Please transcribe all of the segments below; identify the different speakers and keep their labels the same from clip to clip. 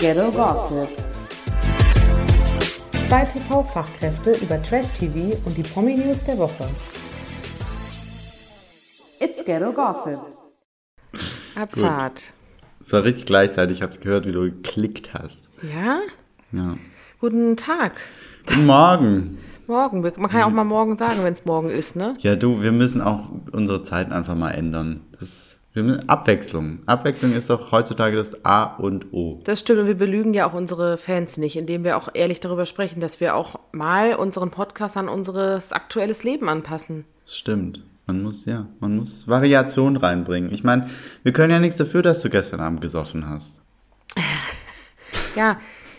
Speaker 1: Ghetto Gossip. Zwei TV-Fachkräfte über Trash-TV und die Promi-News der Woche. It's Ghetto Gossip.
Speaker 2: Abfahrt.
Speaker 3: Es war richtig gleichzeitig, ich habe es gehört, wie du geklickt hast.
Speaker 2: Ja?
Speaker 3: Ja.
Speaker 2: Guten Tag.
Speaker 3: Guten Morgen.
Speaker 2: Morgen. Man kann ja auch mal morgen sagen, wenn es morgen ist, ne?
Speaker 3: Ja, du, wir müssen auch unsere Zeiten einfach mal ändern. Das, müssen, Abwechslung. Abwechslung ist doch heutzutage das A und O.
Speaker 2: Das stimmt und wir belügen ja auch unsere Fans nicht, indem wir auch ehrlich darüber sprechen, dass wir auch mal unseren Podcast an unseres aktuelles Leben anpassen.
Speaker 3: Das stimmt. Man muss, ja, man muss Variation reinbringen. Ich meine, wir können ja nichts dafür, dass du gestern Abend gesoffen hast.
Speaker 2: Ja,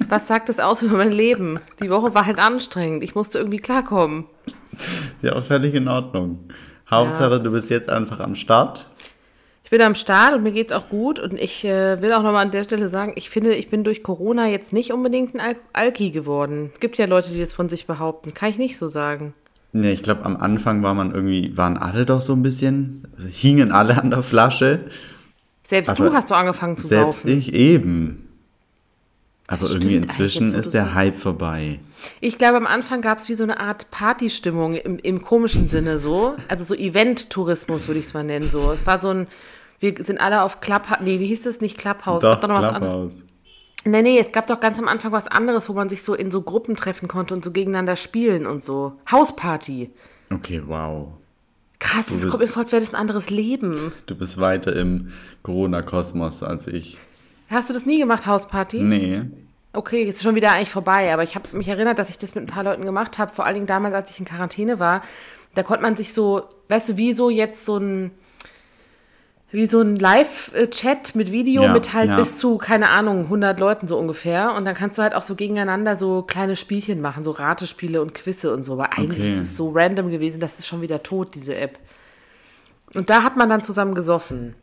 Speaker 2: was sagt das aus über mein Leben? Die Woche war halt anstrengend. Ich musste irgendwie klarkommen.
Speaker 3: Ja, auch völlig in Ordnung. Hauptsache,
Speaker 2: das
Speaker 3: du bist jetzt einfach am Start.
Speaker 2: Ich bin am Start und mir geht's auch gut. Und ich äh, will auch nochmal an der Stelle sagen, ich finde, ich bin durch Corona jetzt nicht unbedingt ein Al Alki geworden. Es gibt ja Leute, die das von sich behaupten. Kann ich nicht so sagen.
Speaker 3: Nee, ich glaube, am Anfang war man irgendwie, waren alle doch so ein bisschen, hingen alle an der Flasche.
Speaker 2: Selbst
Speaker 3: Aber
Speaker 2: du hast so angefangen zu
Speaker 3: Selbst
Speaker 2: saufen.
Speaker 3: ich eben. Aber
Speaker 2: stimmt
Speaker 3: irgendwie inzwischen ist der. Hype vorbei.
Speaker 2: Ich glaube, am Anfang gab es wie so eine Art Partystimmung im, im komischen Sinne so. Also so Event-Tourismus würde ich es mal nennen. So. Es war so ein, wir sind alle auf Clubhouse, nee, wie hieß das nicht? Clubhouse.
Speaker 3: Doch,
Speaker 2: Gab doch noch was anderes.
Speaker 3: Clubhouse.
Speaker 2: Nee, nee, es gab doch ganz am Anfang was anderes, wo man sich so in so Gruppen treffen konnte und so gegeneinander spielen und so. Hausparty.
Speaker 3: Okay, wow.
Speaker 2: Krass, es kommt mir vor, als wäre das ein anderes Leben.
Speaker 3: Du bist weiter im Corona-Kosmos als ich.
Speaker 2: Hast du das nie gemacht, Hausparty?
Speaker 3: Nee.
Speaker 2: Okay, jetzt ist schon wieder eigentlich vorbei, aber ich habe mich erinnert, dass ich das mit ein paar Leuten gemacht habe, vor allen Dingen damals, als ich in Quarantäne war. Da konnte man sich so, weißt du, wie so jetzt so ein, wie so ein Live-Chat mit Video
Speaker 3: Ja,
Speaker 2: mit halt
Speaker 3: ja.
Speaker 2: bis zu, keine Ahnung, 100 Leuten so ungefähr. Und dann kannst du halt auch so gegeneinander so kleine Spielchen machen, so Ratespiele und Quizze und so. Aber eigentlich
Speaker 3: Okay.
Speaker 2: ist es so random gewesen, das ist schon wieder tot, diese App. Und da hat man dann zusammen gesoffen.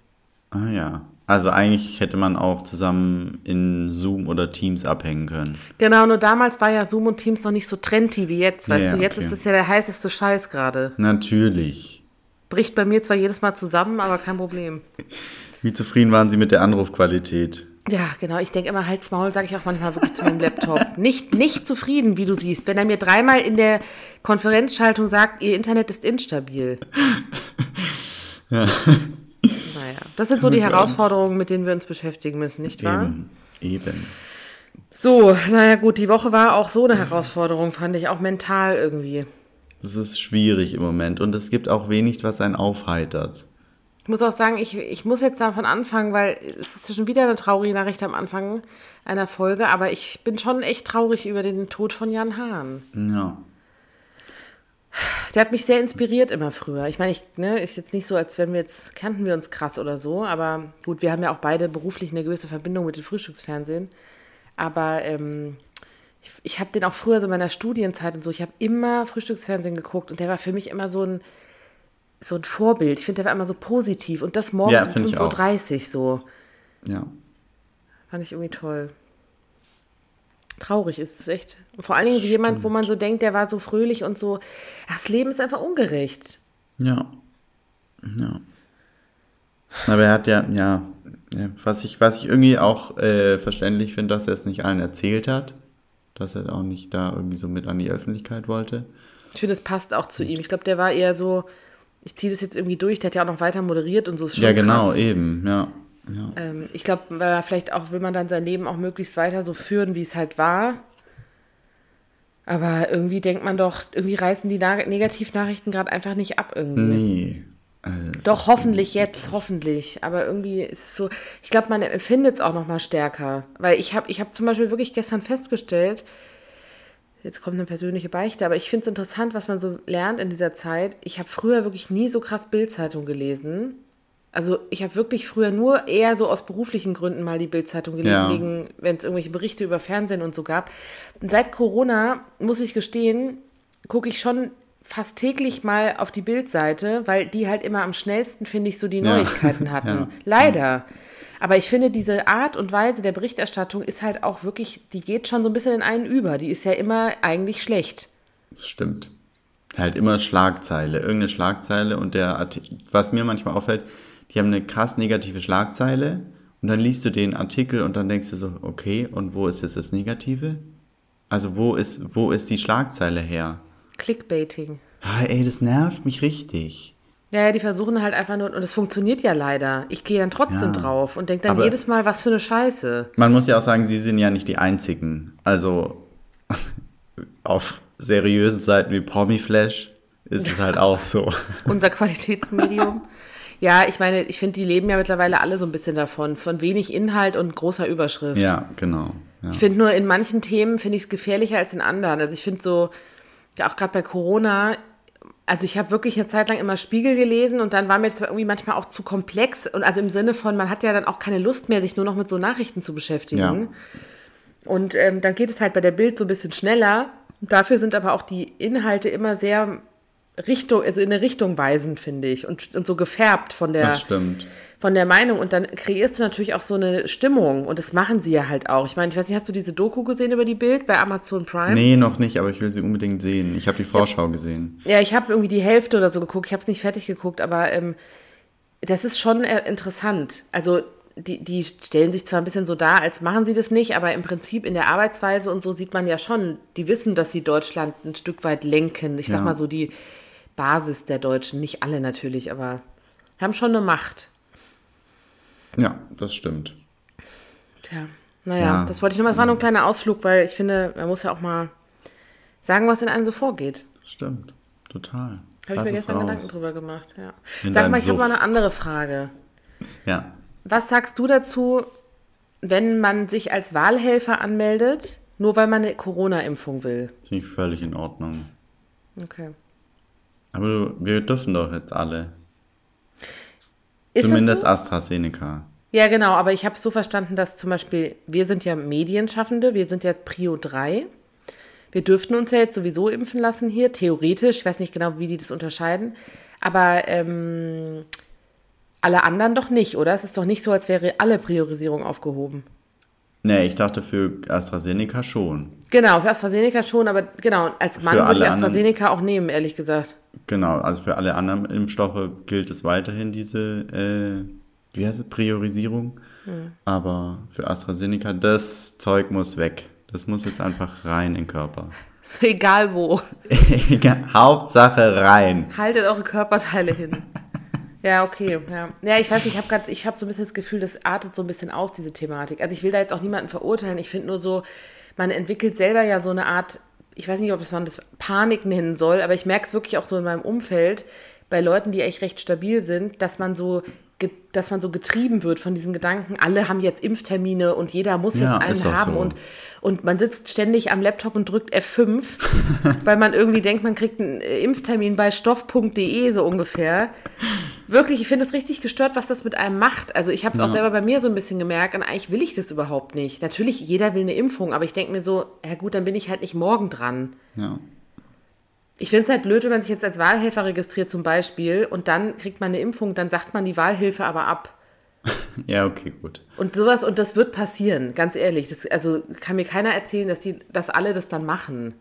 Speaker 3: Ah ja. Also eigentlich hätte man auch zusammen in Zoom oder Teams abhängen können.
Speaker 2: Genau, nur damals war ja Zoom und Teams noch nicht so trendy wie jetzt, weißt
Speaker 3: Ja,
Speaker 2: du. Jetzt
Speaker 3: okay.
Speaker 2: ist es ja der heißeste Scheiß gerade.
Speaker 3: Natürlich.
Speaker 2: Bricht bei mir zwar jedes Mal zusammen, aber kein Problem.
Speaker 3: Wie zufrieden waren Sie mit der Anrufqualität?
Speaker 2: Ja, genau. Ich denke immer, halt's Maul, sage ich auch manchmal wirklich zu meinem Laptop. Nicht, nicht zufrieden, wie du siehst. Wenn er mir dreimal in der Konferenzschaltung sagt, ihr Internet ist instabil. Naja, das sind so die Herausforderungen, mit denen wir uns beschäftigen müssen, nicht wahr?
Speaker 3: Eben. Eben.
Speaker 2: So, naja gut, die Woche war auch so eine Herausforderung, fand ich, auch mental irgendwie.
Speaker 3: Das ist schwierig im Moment und es gibt auch wenig, was einen aufheitert.
Speaker 2: Ich muss auch sagen, ich, ich muss jetzt davon anfangen, weil es ist schon wieder eine traurige Nachricht am Anfang einer Folge, aber ich bin schon echt traurig über den Tod von Jan Hahn.
Speaker 3: Ja.
Speaker 2: Der hat mich sehr inspiriert immer früher. Ich meine, ich, ne, ist jetzt nicht so, als wenn wir jetzt, kannten wir uns krass oder so, aber gut, wir haben ja auch beide beruflich eine gewisse Verbindung mit dem Frühstücksfernsehen. Aber ähm, ich, ich habe den auch früher so in meiner Studienzeit und so, ich habe immer Frühstücksfernsehen geguckt und der war für mich immer so ein, so ein Vorbild. Ich finde, der war immer so positiv und das morgens
Speaker 3: Ja,
Speaker 2: um
Speaker 3: finde ich auch.
Speaker 2: 5.30 Uhr so.
Speaker 3: Ja.
Speaker 2: Fand ich irgendwie toll. Traurig ist es echt. Und vor allen Dingen jemand, wo man so denkt, der war so fröhlich und so. Ach, das Leben ist einfach ungerecht.
Speaker 3: Ja. Ja. Aber er hat ja, ja, ja was, ich, was ich irgendwie auch äh, verständlich finde, dass er es nicht allen erzählt hat. Dass er auch nicht da irgendwie so mit an die Öffentlichkeit wollte.
Speaker 2: Ich finde, es passt auch zu ihm. Ich glaube, der war eher so, ich ziehe das jetzt irgendwie durch. Der hat ja auch noch weiter moderiert und so ist schon
Speaker 3: ja, genau,
Speaker 2: krass.
Speaker 3: eben, ja. ja.
Speaker 2: Ähm, ich glaube, weil er vielleicht auch, will man dann sein Leben auch möglichst weiter so führen, wie es halt war. Aber irgendwie denkt man doch, irgendwie reißen die Na Negativnachrichten gerade einfach nicht ab irgendwie.
Speaker 3: Nee. Also,
Speaker 2: Doch, hoffentlich jetzt, hoffentlich. Aber irgendwie ist es so, ich glaube, man empfindet es auch noch mal stärker. Weil ich habe ich hab zum Beispiel wirklich gestern festgestellt, jetzt kommt eine persönliche Beichte, aber ich finde es interessant, was man so lernt in dieser Zeit. Ich habe früher wirklich nie so krass Bildzeitung gelesen. Also ich habe wirklich früher nur eher so aus beruflichen Gründen mal die Bildzeitung gelesen,
Speaker 3: Ja.
Speaker 2: wenn es irgendwelche Berichte über Fernsehen und so gab. Und seit Corona, muss ich gestehen, gucke ich schon fast täglich mal auf die Bildseite, weil die halt immer am schnellsten, finde ich, so die
Speaker 3: Ja.
Speaker 2: Neuigkeiten hatten.
Speaker 3: Ja.
Speaker 2: Leider. Aber ich finde, diese Art und Weise der Berichterstattung ist halt auch wirklich, die geht schon so ein bisschen in einen über. Die ist ja immer eigentlich schlecht.
Speaker 3: Das stimmt. Halt immer Schlagzeile, irgendeine Schlagzeile und der Artikel, was mir manchmal auffällt, die haben eine krass negative Schlagzeile Und dann liest du den Artikel und dann denkst du so, okay, und wo ist jetzt das Negative? Also wo ist, wo ist die Schlagzeile her?
Speaker 2: Clickbaiting.
Speaker 3: Ah, ey, das nervt mich richtig.
Speaker 2: Ja, die versuchen halt einfach nur, und es funktioniert ja leider. Ich gehe dann trotzdem
Speaker 3: Ja.
Speaker 2: drauf und denke dann
Speaker 3: Aber-
Speaker 2: jedes Mal, was für eine Scheiße.
Speaker 3: Man muss ja auch sagen, sie sind ja nicht die einzigen. Also auf seriösen Seiten wie Promiflash ist es halt auch so.
Speaker 2: Unser Qualitätsmedium. ja, ich meine, ich finde, die leben ja mittlerweile alle so ein bisschen davon. Von wenig Inhalt und großer Überschrift.
Speaker 3: Ja, genau. Ja.
Speaker 2: Ich finde nur, in manchen Themen finde ich es gefährlicher als in anderen. Also ich finde so, auch gerade bei Corona, also ich habe wirklich eine Zeit lang immer Spiegel gelesen und dann war mir das irgendwie manchmal auch zu komplex. Und also im Sinne von, man hat ja dann auch keine Lust mehr, sich nur noch mit so Nachrichten zu beschäftigen.
Speaker 3: Ja.
Speaker 2: Und ähm, dann geht es halt bei der Bild so ein bisschen schneller. Dafür sind aber auch die Inhalte immer sehr Richtung, also in eine Richtung weisend, finde ich. Und, und so gefärbt von der,
Speaker 3: Das stimmt.
Speaker 2: Von der Meinung. Und dann kreierst du natürlich auch so eine Stimmung. Und das machen sie ja halt auch. Ich meine, ich weiß nicht, hast du diese Doku gesehen über die Bild bei Amazon Prime?
Speaker 3: Nee, noch nicht, aber ich will sie unbedingt sehen. Ich habe die Vorschau gesehen.
Speaker 2: Ja, ich habe irgendwie die Hälfte oder so geguckt. Ich habe es nicht fertig geguckt, aber ähm, das ist schon äh, interessant. Also die, die stellen sich zwar ein bisschen so dar, als machen sie das nicht, aber im Prinzip in der Arbeitsweise und so sieht man ja schon, die wissen, dass sie Deutschland ein Stück weit lenken. Ich sag
Speaker 3: Ja.
Speaker 2: mal so die Basis der Deutschen, nicht alle natürlich, aber haben schon eine Macht.
Speaker 3: Ja, das stimmt.
Speaker 2: Tja, naja,
Speaker 3: Ja.
Speaker 2: das wollte ich nur es war nur ein kleiner Ausflug, weil ich finde, man muss ja auch mal sagen, was in einem so vorgeht.
Speaker 3: Das stimmt. Total.
Speaker 2: Habe ich mir
Speaker 3: es
Speaker 2: gestern
Speaker 3: raus.
Speaker 2: Gedanken drüber gemacht, ja.
Speaker 3: In
Speaker 2: Sag mal, ich habe mal eine andere Frage.
Speaker 3: Ja.
Speaker 2: Was sagst du dazu, wenn man sich als Wahlhelfer anmeldet, nur weil man eine Corona-Impfung will?
Speaker 3: Finde ich völlig in Ordnung.
Speaker 2: Okay.
Speaker 3: Aber wir dürfen doch jetzt alle.
Speaker 2: Ist
Speaker 3: Zumindest
Speaker 2: so?
Speaker 3: AstraZeneca.
Speaker 2: Ja, genau, aber ich habe es so verstanden, dass zum Beispiel, wir sind ja Medienschaffende, wir sind ja Prio 3. Wir dürften uns ja jetzt sowieso impfen lassen hier, theoretisch. Ich weiß nicht genau, wie die das unterscheiden. Aber ähm, alle anderen doch nicht, oder? Es ist doch nicht so, als wäre alle Priorisierung aufgehoben.
Speaker 3: Nee, ich dachte für AstraZeneca schon.
Speaker 2: Genau, für AstraZeneca schon, aber genau, als Mann
Speaker 3: Für
Speaker 2: würde ich
Speaker 3: anderen-
Speaker 2: AstraZeneca auch nehmen, ehrlich gesagt.
Speaker 3: Genau, also für alle anderen Impfstoffe gilt es weiterhin diese, äh, wie heißt es, Priorisierung.
Speaker 2: Hm.
Speaker 3: Aber für AstraZeneca, das Zeug muss weg. Das muss jetzt einfach rein in den Körper.
Speaker 2: Egal wo.
Speaker 3: Hauptsache rein.
Speaker 2: Haltet eure Körperteile hin. Ja, okay. Ja, ja ich weiß ich habe gerade, ich habe so ein bisschen das Gefühl, das artet so ein bisschen aus, diese Thematik. Also ich will da jetzt auch niemanden verurteilen. Ich finde nur so, man entwickelt selber ja so eine Art, ich weiß nicht, ob es man das Panik nennen soll, aber ich merke es wirklich auch so in meinem Umfeld, bei Leuten, die echt recht stabil sind, dass man so dass man so getrieben wird von diesem Gedanken, alle haben jetzt Impftermine und jeder muss
Speaker 3: Ja,
Speaker 2: jetzt einen haben
Speaker 3: so.
Speaker 2: und, und man sitzt ständig am Laptop und drückt F5, weil man irgendwie denkt, man kriegt einen äh, Impftermin bei stoff.de so ungefähr. Wirklich, ich finde es richtig gestört, was das mit einem macht. Also ich habe es auch
Speaker 3: Ja.
Speaker 2: selber bei mir so ein bisschen gemerkt und eigentlich will ich das überhaupt nicht. Natürlich, jeder will eine Impfung, aber ich denke mir so, ja gut, dann bin ich halt nicht morgen dran.
Speaker 3: Ja.
Speaker 2: Ich finde es halt blöd, wenn man sich jetzt als Wahlhelfer registriert zum Beispiel und dann kriegt man eine Impfung, dann sagt man die Wahlhilfe aber ab.
Speaker 3: ja, okay, gut.
Speaker 2: Und sowas, und das wird passieren, ganz ehrlich. Das, also kann mir keiner erzählen, dass, die, dass alle das dann machen.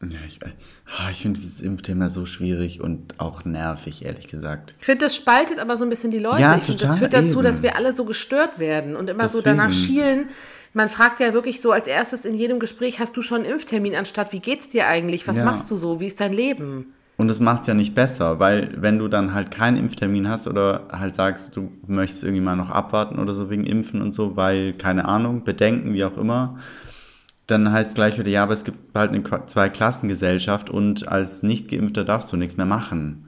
Speaker 3: Ja, ich ah, ich finde dieses Impfthema so schwierig und auch nervig, ehrlich gesagt.
Speaker 2: Ich finde, das spaltet aber so ein bisschen die Leute.
Speaker 3: Ja,
Speaker 2: ich finde, das führt dazu,
Speaker 3: eben.
Speaker 2: dass wir alle so gestört werden und immer so
Speaker 3: Deswegen.
Speaker 2: danach schielen. Man fragt ja wirklich so als erstes in jedem Gespräch, hast du schon einen Impftermin, anstatt wie geht's dir eigentlich? Was
Speaker 3: Ja.
Speaker 2: machst du so? Wie ist dein Leben?
Speaker 3: Und das macht es ja nicht besser, weil wenn du dann halt keinen Impftermin hast oder halt sagst, du möchtest irgendwie mal noch abwarten oder so wegen Impfen und so, weil, keine Ahnung, Bedenken, wie auch immer, dann heißt es gleich wieder, ja, aber es gibt halt eine Zweiklassengesellschaft und als Nicht-Geimpfter darfst du nichts mehr machen.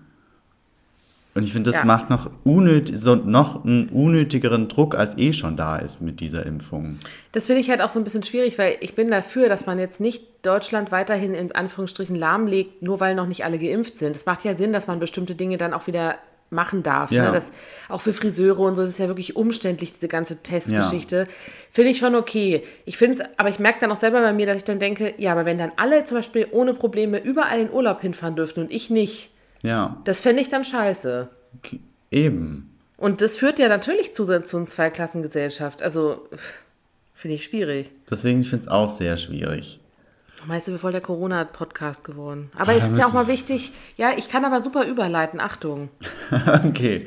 Speaker 3: Und ich finde, das
Speaker 2: Ja.
Speaker 3: macht noch, unnöt so noch einen unnötigeren Druck, als eh schon da ist mit dieser Impfung.
Speaker 2: Das finde ich halt auch so ein bisschen schwierig, weil ich bin dafür, dass man jetzt nicht Deutschland weiterhin in Anführungsstrichen lahmlegt, nur weil noch nicht alle geimpft sind. Es macht ja Sinn, dass man bestimmte Dinge dann auch wieder machen darf.
Speaker 3: Ja.
Speaker 2: Ne? Das, auch für Friseure und so, das ist ja wirklich umständlich, diese ganze Testgeschichte. Finde ich schon okay. Ich finde es, aber ich merke dann auch selber bei mir, dass ich dann denke, ja, aber wenn dann alle zum Beispiel ohne Probleme überall in Urlaub hinfahren dürften und ich nicht,
Speaker 3: Ja,
Speaker 2: das fände ich dann scheiße.
Speaker 3: eben.
Speaker 2: Und das führt ja natürlich zu, zu einer Zweiklassengesellschaft. Also finde ich schwierig.
Speaker 3: Deswegen finde ich es auch sehr schwierig.
Speaker 2: Meinst du, wir voll der Corona-Podcast geworden? Aber es ist ja auch mal wichtig, ja, ich kann aber super überleiten, Achtung.
Speaker 3: okay.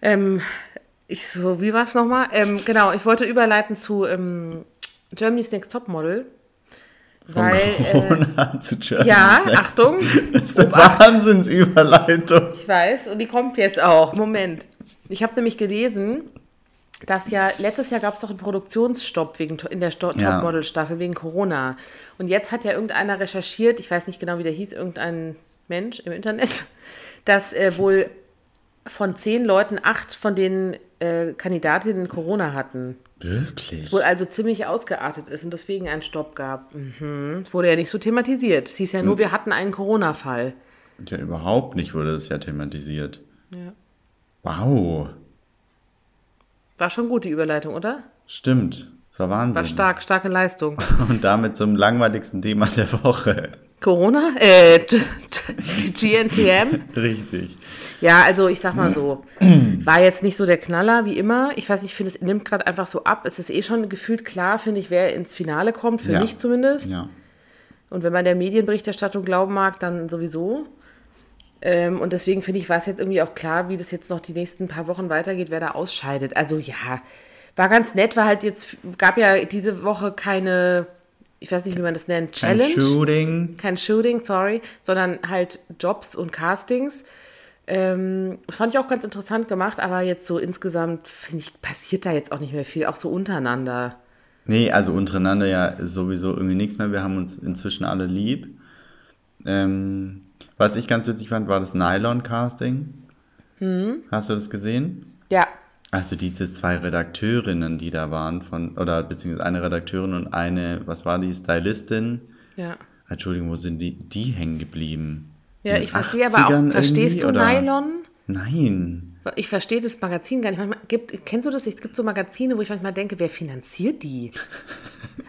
Speaker 2: Ähm, Ich so, wie war es nochmal? Ähm, genau, ich wollte überleiten zu ähm, Germany's Next Topmodel. Weil, äh,
Speaker 3: Corona zu Germany.
Speaker 2: ja,
Speaker 3: Next.
Speaker 2: Achtung,
Speaker 3: Das ist eine Wahnsinnsüberleitung.
Speaker 2: ich weiß, und die kommt jetzt auch. Moment. Ich habe nämlich gelesen, dass ja, letztes Jahr gab es doch einen Produktionsstopp wegen, in der Sto-
Speaker 3: Ja.
Speaker 2: Topmodel-Staffel wegen Corona. Und jetzt hat ja irgendeiner recherchiert, ich weiß nicht genau, wie der hieß, irgendein Mensch im Internet, dass äh, wohl von zehn Leuten acht von den äh, Kandidatinnen Corona hatten.
Speaker 3: Wirklich?
Speaker 2: Es wohl also ziemlich ausgeartet ist und deswegen einen Stopp gab. Mhm. Es wurde ja nicht so thematisiert. Es hieß ja nur, wir hatten einen Corona-Fall.
Speaker 3: Ja, überhaupt nicht wurde das ja thematisiert.
Speaker 2: Ja.
Speaker 3: Wow.
Speaker 2: War schon gut, die Überleitung, oder?
Speaker 3: Stimmt. Das war Wahnsinn.
Speaker 2: War stark, starke Leistung.
Speaker 3: Und damit zum langweiligsten Thema der Woche.
Speaker 2: Corona? Äh, die GNTM?
Speaker 3: Richtig.
Speaker 2: Ja, also ich sag mal so, war jetzt nicht so der Knaller wie immer. Ich weiß nicht, ich finde, es nimmt gerade einfach so ab. Es ist eh schon gefühlt klar, finde ich, wer ins Finale kommt, für
Speaker 3: Ja.
Speaker 2: mich zumindest.
Speaker 3: Ja.
Speaker 2: Und wenn man der Medienberichterstattung glauben mag, dann sowieso. Ähm, und deswegen finde ich, war es jetzt irgendwie auch klar, wie das jetzt noch die nächsten paar Wochen weitergeht, wer da ausscheidet. Also ja, war ganz nett, war halt jetzt, gab ja diese Woche keine, ich weiß nicht, wie man das nennt,
Speaker 3: Kein
Speaker 2: Challenge.
Speaker 3: Shooting.
Speaker 2: kein Shooting, sorry, sondern halt Jobs und Castings. Ähm, fand ich auch ganz interessant gemacht, aber jetzt so insgesamt, finde ich, passiert da jetzt auch nicht mehr viel, auch so untereinander.
Speaker 3: Nee, also untereinander ja sowieso irgendwie nichts mehr. Wir haben uns inzwischen alle lieb. Ähm, was ich ganz witzig fand, war das Nylon-Casting.
Speaker 2: Hm?
Speaker 3: Hast du das gesehen?
Speaker 2: Ja,
Speaker 3: Also diese zwei Redakteurinnen, die da waren, von, oder beziehungsweise eine Redakteurin und eine, was war die, Stylistin?
Speaker 2: ja.
Speaker 3: Entschuldigung, wo sind die, die hängen geblieben?
Speaker 2: Ja, ich verstehe aber
Speaker 3: 80ern
Speaker 2: auch, verstehst du
Speaker 3: oder?
Speaker 2: Nylon?
Speaker 3: Nein.
Speaker 2: Ich verstehe das Magazin gar nicht. Manchmal gibt, kennst du das? Es gibt so Magazine, wo ich manchmal denke, wer finanziert die?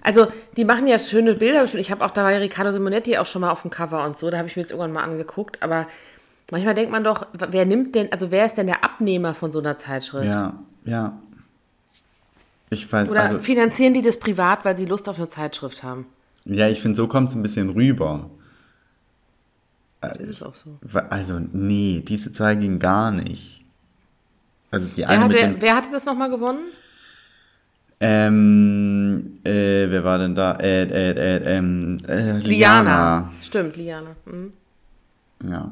Speaker 2: Also, die machen ja schöne Bilder. Ich habe auch, da war ja Riccardo Simonetti auch schon mal auf dem Cover und so. Da habe ich mir jetzt irgendwann mal angeguckt. Aber manchmal denkt man doch, wer nimmt denn, also wer ist denn der Abnehmer von so einer Zeitschrift?
Speaker 3: Ja, ja. Ich weiß,
Speaker 2: Oder
Speaker 3: also,
Speaker 2: finanzieren die das privat, weil sie Lust auf eine Zeitschrift haben?
Speaker 3: ja, ich finde, so kommt es ein bisschen rüber.
Speaker 2: Ist es auch so.
Speaker 3: Also, nee, diese zwei gingen gar nicht. Also, die
Speaker 2: Wer,
Speaker 3: eine
Speaker 2: wer,
Speaker 3: dem,
Speaker 2: wer hatte das nochmal gewonnen?
Speaker 3: ähm, äh, wer war denn da? Äh, äh, äh, ähm, äh, Liana.
Speaker 2: Stimmt, Liana. Mhm.
Speaker 3: Ja.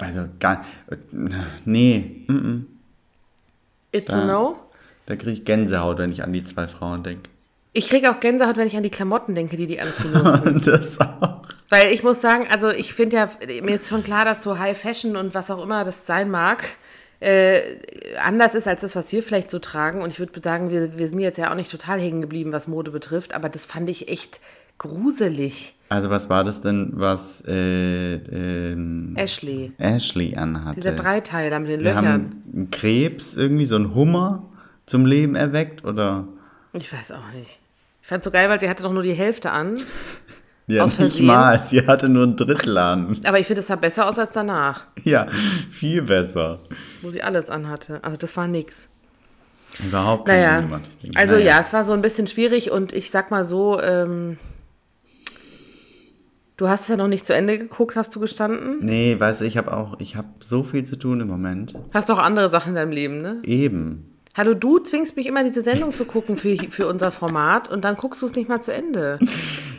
Speaker 3: Also, gar, äh, nee, mm, mm.
Speaker 2: It's
Speaker 3: Ja.
Speaker 2: a no.
Speaker 3: da kriege ich Gänsehaut, wenn ich an die zwei Frauen denke.
Speaker 2: Ich kriege auch Gänsehaut, wenn ich an die Klamotten denke, die die anziehen müssen.
Speaker 3: Das auch.
Speaker 2: Weil ich muss sagen, also ich finde ja, mir ist schon klar, dass so High Fashion und was auch immer das sein mag, äh, anders ist als das, was wir vielleicht so tragen. Und ich würde sagen, wir, wir sind jetzt ja auch nicht total hängen geblieben, was Mode betrifft, aber das fand ich echt gruselig.
Speaker 3: Also, was war das denn, was äh, ähm,
Speaker 2: Ashley,
Speaker 3: Ashley anhatte?
Speaker 2: dieser Dreiteil da mit den
Speaker 3: Wir
Speaker 2: Löchern.
Speaker 3: haben einen Krebs, irgendwie so einen Hummer zum Leben erweckt, oder?
Speaker 2: Ich weiß auch nicht. Ich fand so geil, weil sie hatte doch nur die Hälfte an.
Speaker 3: Ja,
Speaker 2: Aus
Speaker 3: nicht mal. Sie hatte nur ein Drittel an.
Speaker 2: Aber ich finde, es sah besser aus als danach,
Speaker 3: Ja, viel besser.
Speaker 2: wo sie alles anhatte. Also das war nix.
Speaker 3: Überhaupt kein
Speaker 2: Naja,
Speaker 3: Sinn gemacht, das Ding.
Speaker 2: also
Speaker 3: Naja.
Speaker 2: ja, es war so ein bisschen schwierig und ich sag mal so, ähm, du hast es ja noch nicht zu Ende geguckt, hast du gestanden?
Speaker 3: Nee, weißt du, ich habe auch, ich habe so viel zu tun im Moment.
Speaker 2: Hast doch andere Sachen in deinem Leben, ne?
Speaker 3: Eben.
Speaker 2: Hallo, du zwingst mich immer, diese Sendung zu gucken für, für unser Format und dann guckst du es nicht mal zu Ende.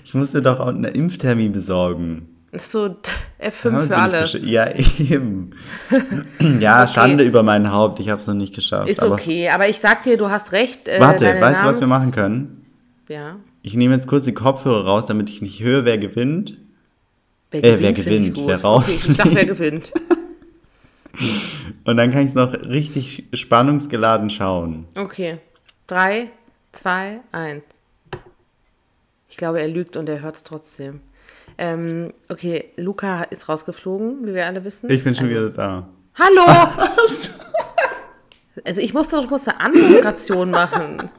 Speaker 3: Ich muss dir doch auch einen Impftermin besorgen.
Speaker 2: So F5
Speaker 3: Damit
Speaker 2: für alle.
Speaker 3: Ja, eben. ja, Schande über mein Haupt. Ich habe es noch nicht geschafft.
Speaker 2: Ist
Speaker 3: aber
Speaker 2: okay, aber ich sag dir, du hast recht. Äh,
Speaker 3: Warte, weißt du, was wir
Speaker 2: Namens-
Speaker 3: machen können?
Speaker 2: Ja.
Speaker 3: Ich nehme jetzt kurz die Kopfhörer raus, damit ich nicht höre, wer gewinnt.
Speaker 2: Wer
Speaker 3: Äh, wer gewinnt, wer raus-
Speaker 2: Okay, ich sag, wer gewinnt.
Speaker 3: Und dann kann ich es noch richtig spannungsgeladen schauen.
Speaker 2: Okay. Drei, zwei, eins. Ich glaube, er lügt und er hört es trotzdem. Ähm, okay, Luca ist rausgeflogen, wie wir alle wissen.
Speaker 3: Ich bin schon
Speaker 2: also,
Speaker 3: wieder da.
Speaker 2: Hallo! also ich musste doch kurz eine Anmoderation machen.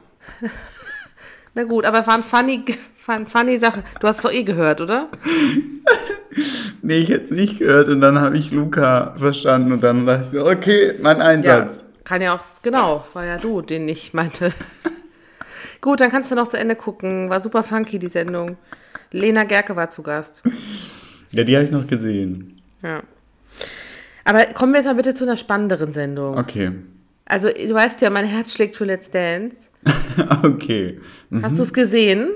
Speaker 2: Na gut, aber war ein funny, war eine funny Sache. Du hast es doch eh gehört, oder?
Speaker 3: Nee, ich hätte es nicht gehört und dann habe ich Luca verstanden und dann dachte ich so, okay, mein Einsatz.
Speaker 2: kann ja auch, genau, war ja du, den ich meinte. Gut, dann kannst du noch zu Ende gucken. War super funky, die Sendung. Lena Gerke war zu Gast.
Speaker 3: Ja, die habe ich noch gesehen.
Speaker 2: Ja. Aber kommen wir jetzt mal bitte zu einer spannenderen Sendung.
Speaker 3: Okay.
Speaker 2: Also, du weißt ja, mein Herz schlägt für Let's Dance.
Speaker 3: okay. Mhm.
Speaker 2: Hast du es gesehen?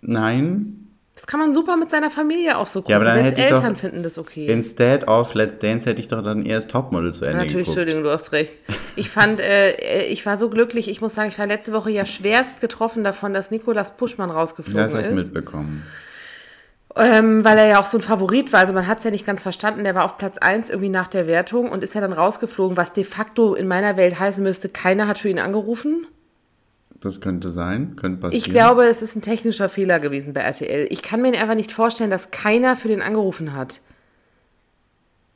Speaker 3: Nein.
Speaker 2: Das kann man super mit seiner Familie auch so gucken.
Speaker 3: Ja, aber dann
Speaker 2: Selbst
Speaker 3: hätte
Speaker 2: Eltern
Speaker 3: doch-
Speaker 2: finden das okay.
Speaker 3: Instead of Let's Dance hätte ich doch dann erst Topmodel zu Ende
Speaker 2: Natürlich,
Speaker 3: geguckt.
Speaker 2: Entschuldigung, du hast recht. Ich fand, äh, ich war so glücklich. Ich muss sagen, ich war letzte Woche ja schwerst getroffen davon, dass Nikolas Puschmann rausgeflogen
Speaker 3: Das habe ich
Speaker 2: ist.
Speaker 3: mitbekommen.
Speaker 2: Ähm, weil er ja auch so ein Favorit war. Also man hat es ja nicht ganz verstanden. Der war auf Platz 1 irgendwie nach der Wertung und ist ja dann rausgeflogen, was de facto in meiner Welt heißen müsste, keiner hat für ihn angerufen.
Speaker 3: Das könnte sein, könnte passieren.
Speaker 2: Ich glaube, es ist ein technischer Fehler gewesen bei RTL. Ich kann mir einfach nicht vorstellen, dass keiner für den angerufen hat.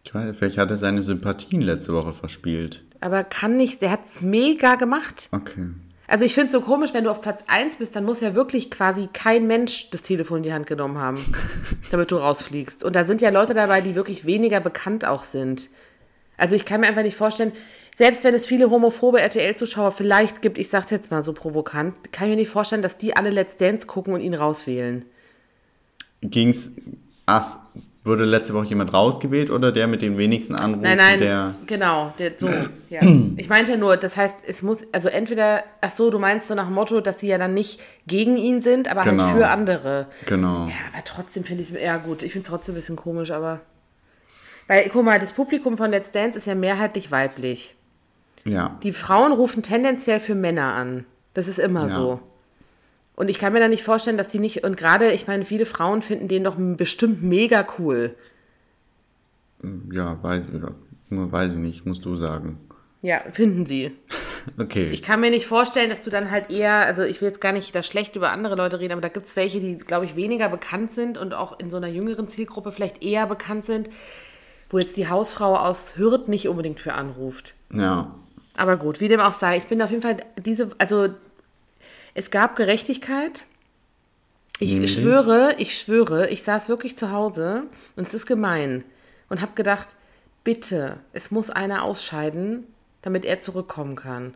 Speaker 3: Ich weiß, vielleicht hat er seine Sympathien letzte Woche verspielt.
Speaker 2: Aber kann nicht, der hat es mega gemacht.
Speaker 3: Okay.
Speaker 2: Also ich finde es so komisch, wenn du auf Platz 1 bist, dann muss ja wirklich quasi kein Mensch das Telefon in die Hand genommen haben, damit du rausfliegst. Und da sind ja Leute dabei, die wirklich weniger bekannt auch sind. Also ich kann mir einfach nicht vorstellen, selbst wenn es viele homophobe RTL-Zuschauer vielleicht gibt, ich sag's jetzt mal so provokant, kann ich mir nicht vorstellen, dass die alle Let's Dance gucken und ihn rauswählen.
Speaker 3: Ging's. Ach, wurde letzte Woche jemand rausgewählt oder der mit den wenigsten Anrufen?
Speaker 2: Nein, nein,
Speaker 3: Der,
Speaker 2: genau, der, so, ja. Ich meinte nur, das heißt, es muss, also entweder, ach so, du meinst so nach dem Motto, dass sie ja dann nicht gegen ihn sind, aber
Speaker 3: Genau.
Speaker 2: halt für andere.
Speaker 3: genau.
Speaker 2: Ja, aber trotzdem finde ich es, ja gut, ich finde es trotzdem ein bisschen komisch, aber. Weil, guck mal, das Publikum von Let's Dance ist ja mehrheitlich weiblich.
Speaker 3: Ja.
Speaker 2: Die Frauen rufen tendenziell für Männer an. Das ist immer
Speaker 3: Ja.
Speaker 2: so. Und ich kann mir da nicht vorstellen, dass die nicht, und gerade, ich meine, viele Frauen finden den doch bestimmt mega cool.
Speaker 3: Ja, weiß, nur weiß ich nicht, musst du sagen.
Speaker 2: Ja, finden sie.
Speaker 3: Okay.
Speaker 2: Ich kann mir nicht vorstellen, dass du dann halt eher, also ich will jetzt gar nicht da schlecht über andere Leute reden, aber da gibt es welche, die, glaube ich, weniger bekannt sind und auch in so einer jüngeren Zielgruppe vielleicht eher bekannt sind, wo jetzt die Hausfrau aus Hürth nicht unbedingt für anruft.
Speaker 3: ja.
Speaker 2: Aber gut, wie dem auch sei, ich bin auf jeden Fall diese, also es gab Gerechtigkeit. Ich
Speaker 3: Nämlich?
Speaker 2: schwöre, ich schwöre, ich saß wirklich zu Hause und es ist gemein und habe gedacht, bitte, es muss einer ausscheiden, damit er zurückkommen kann.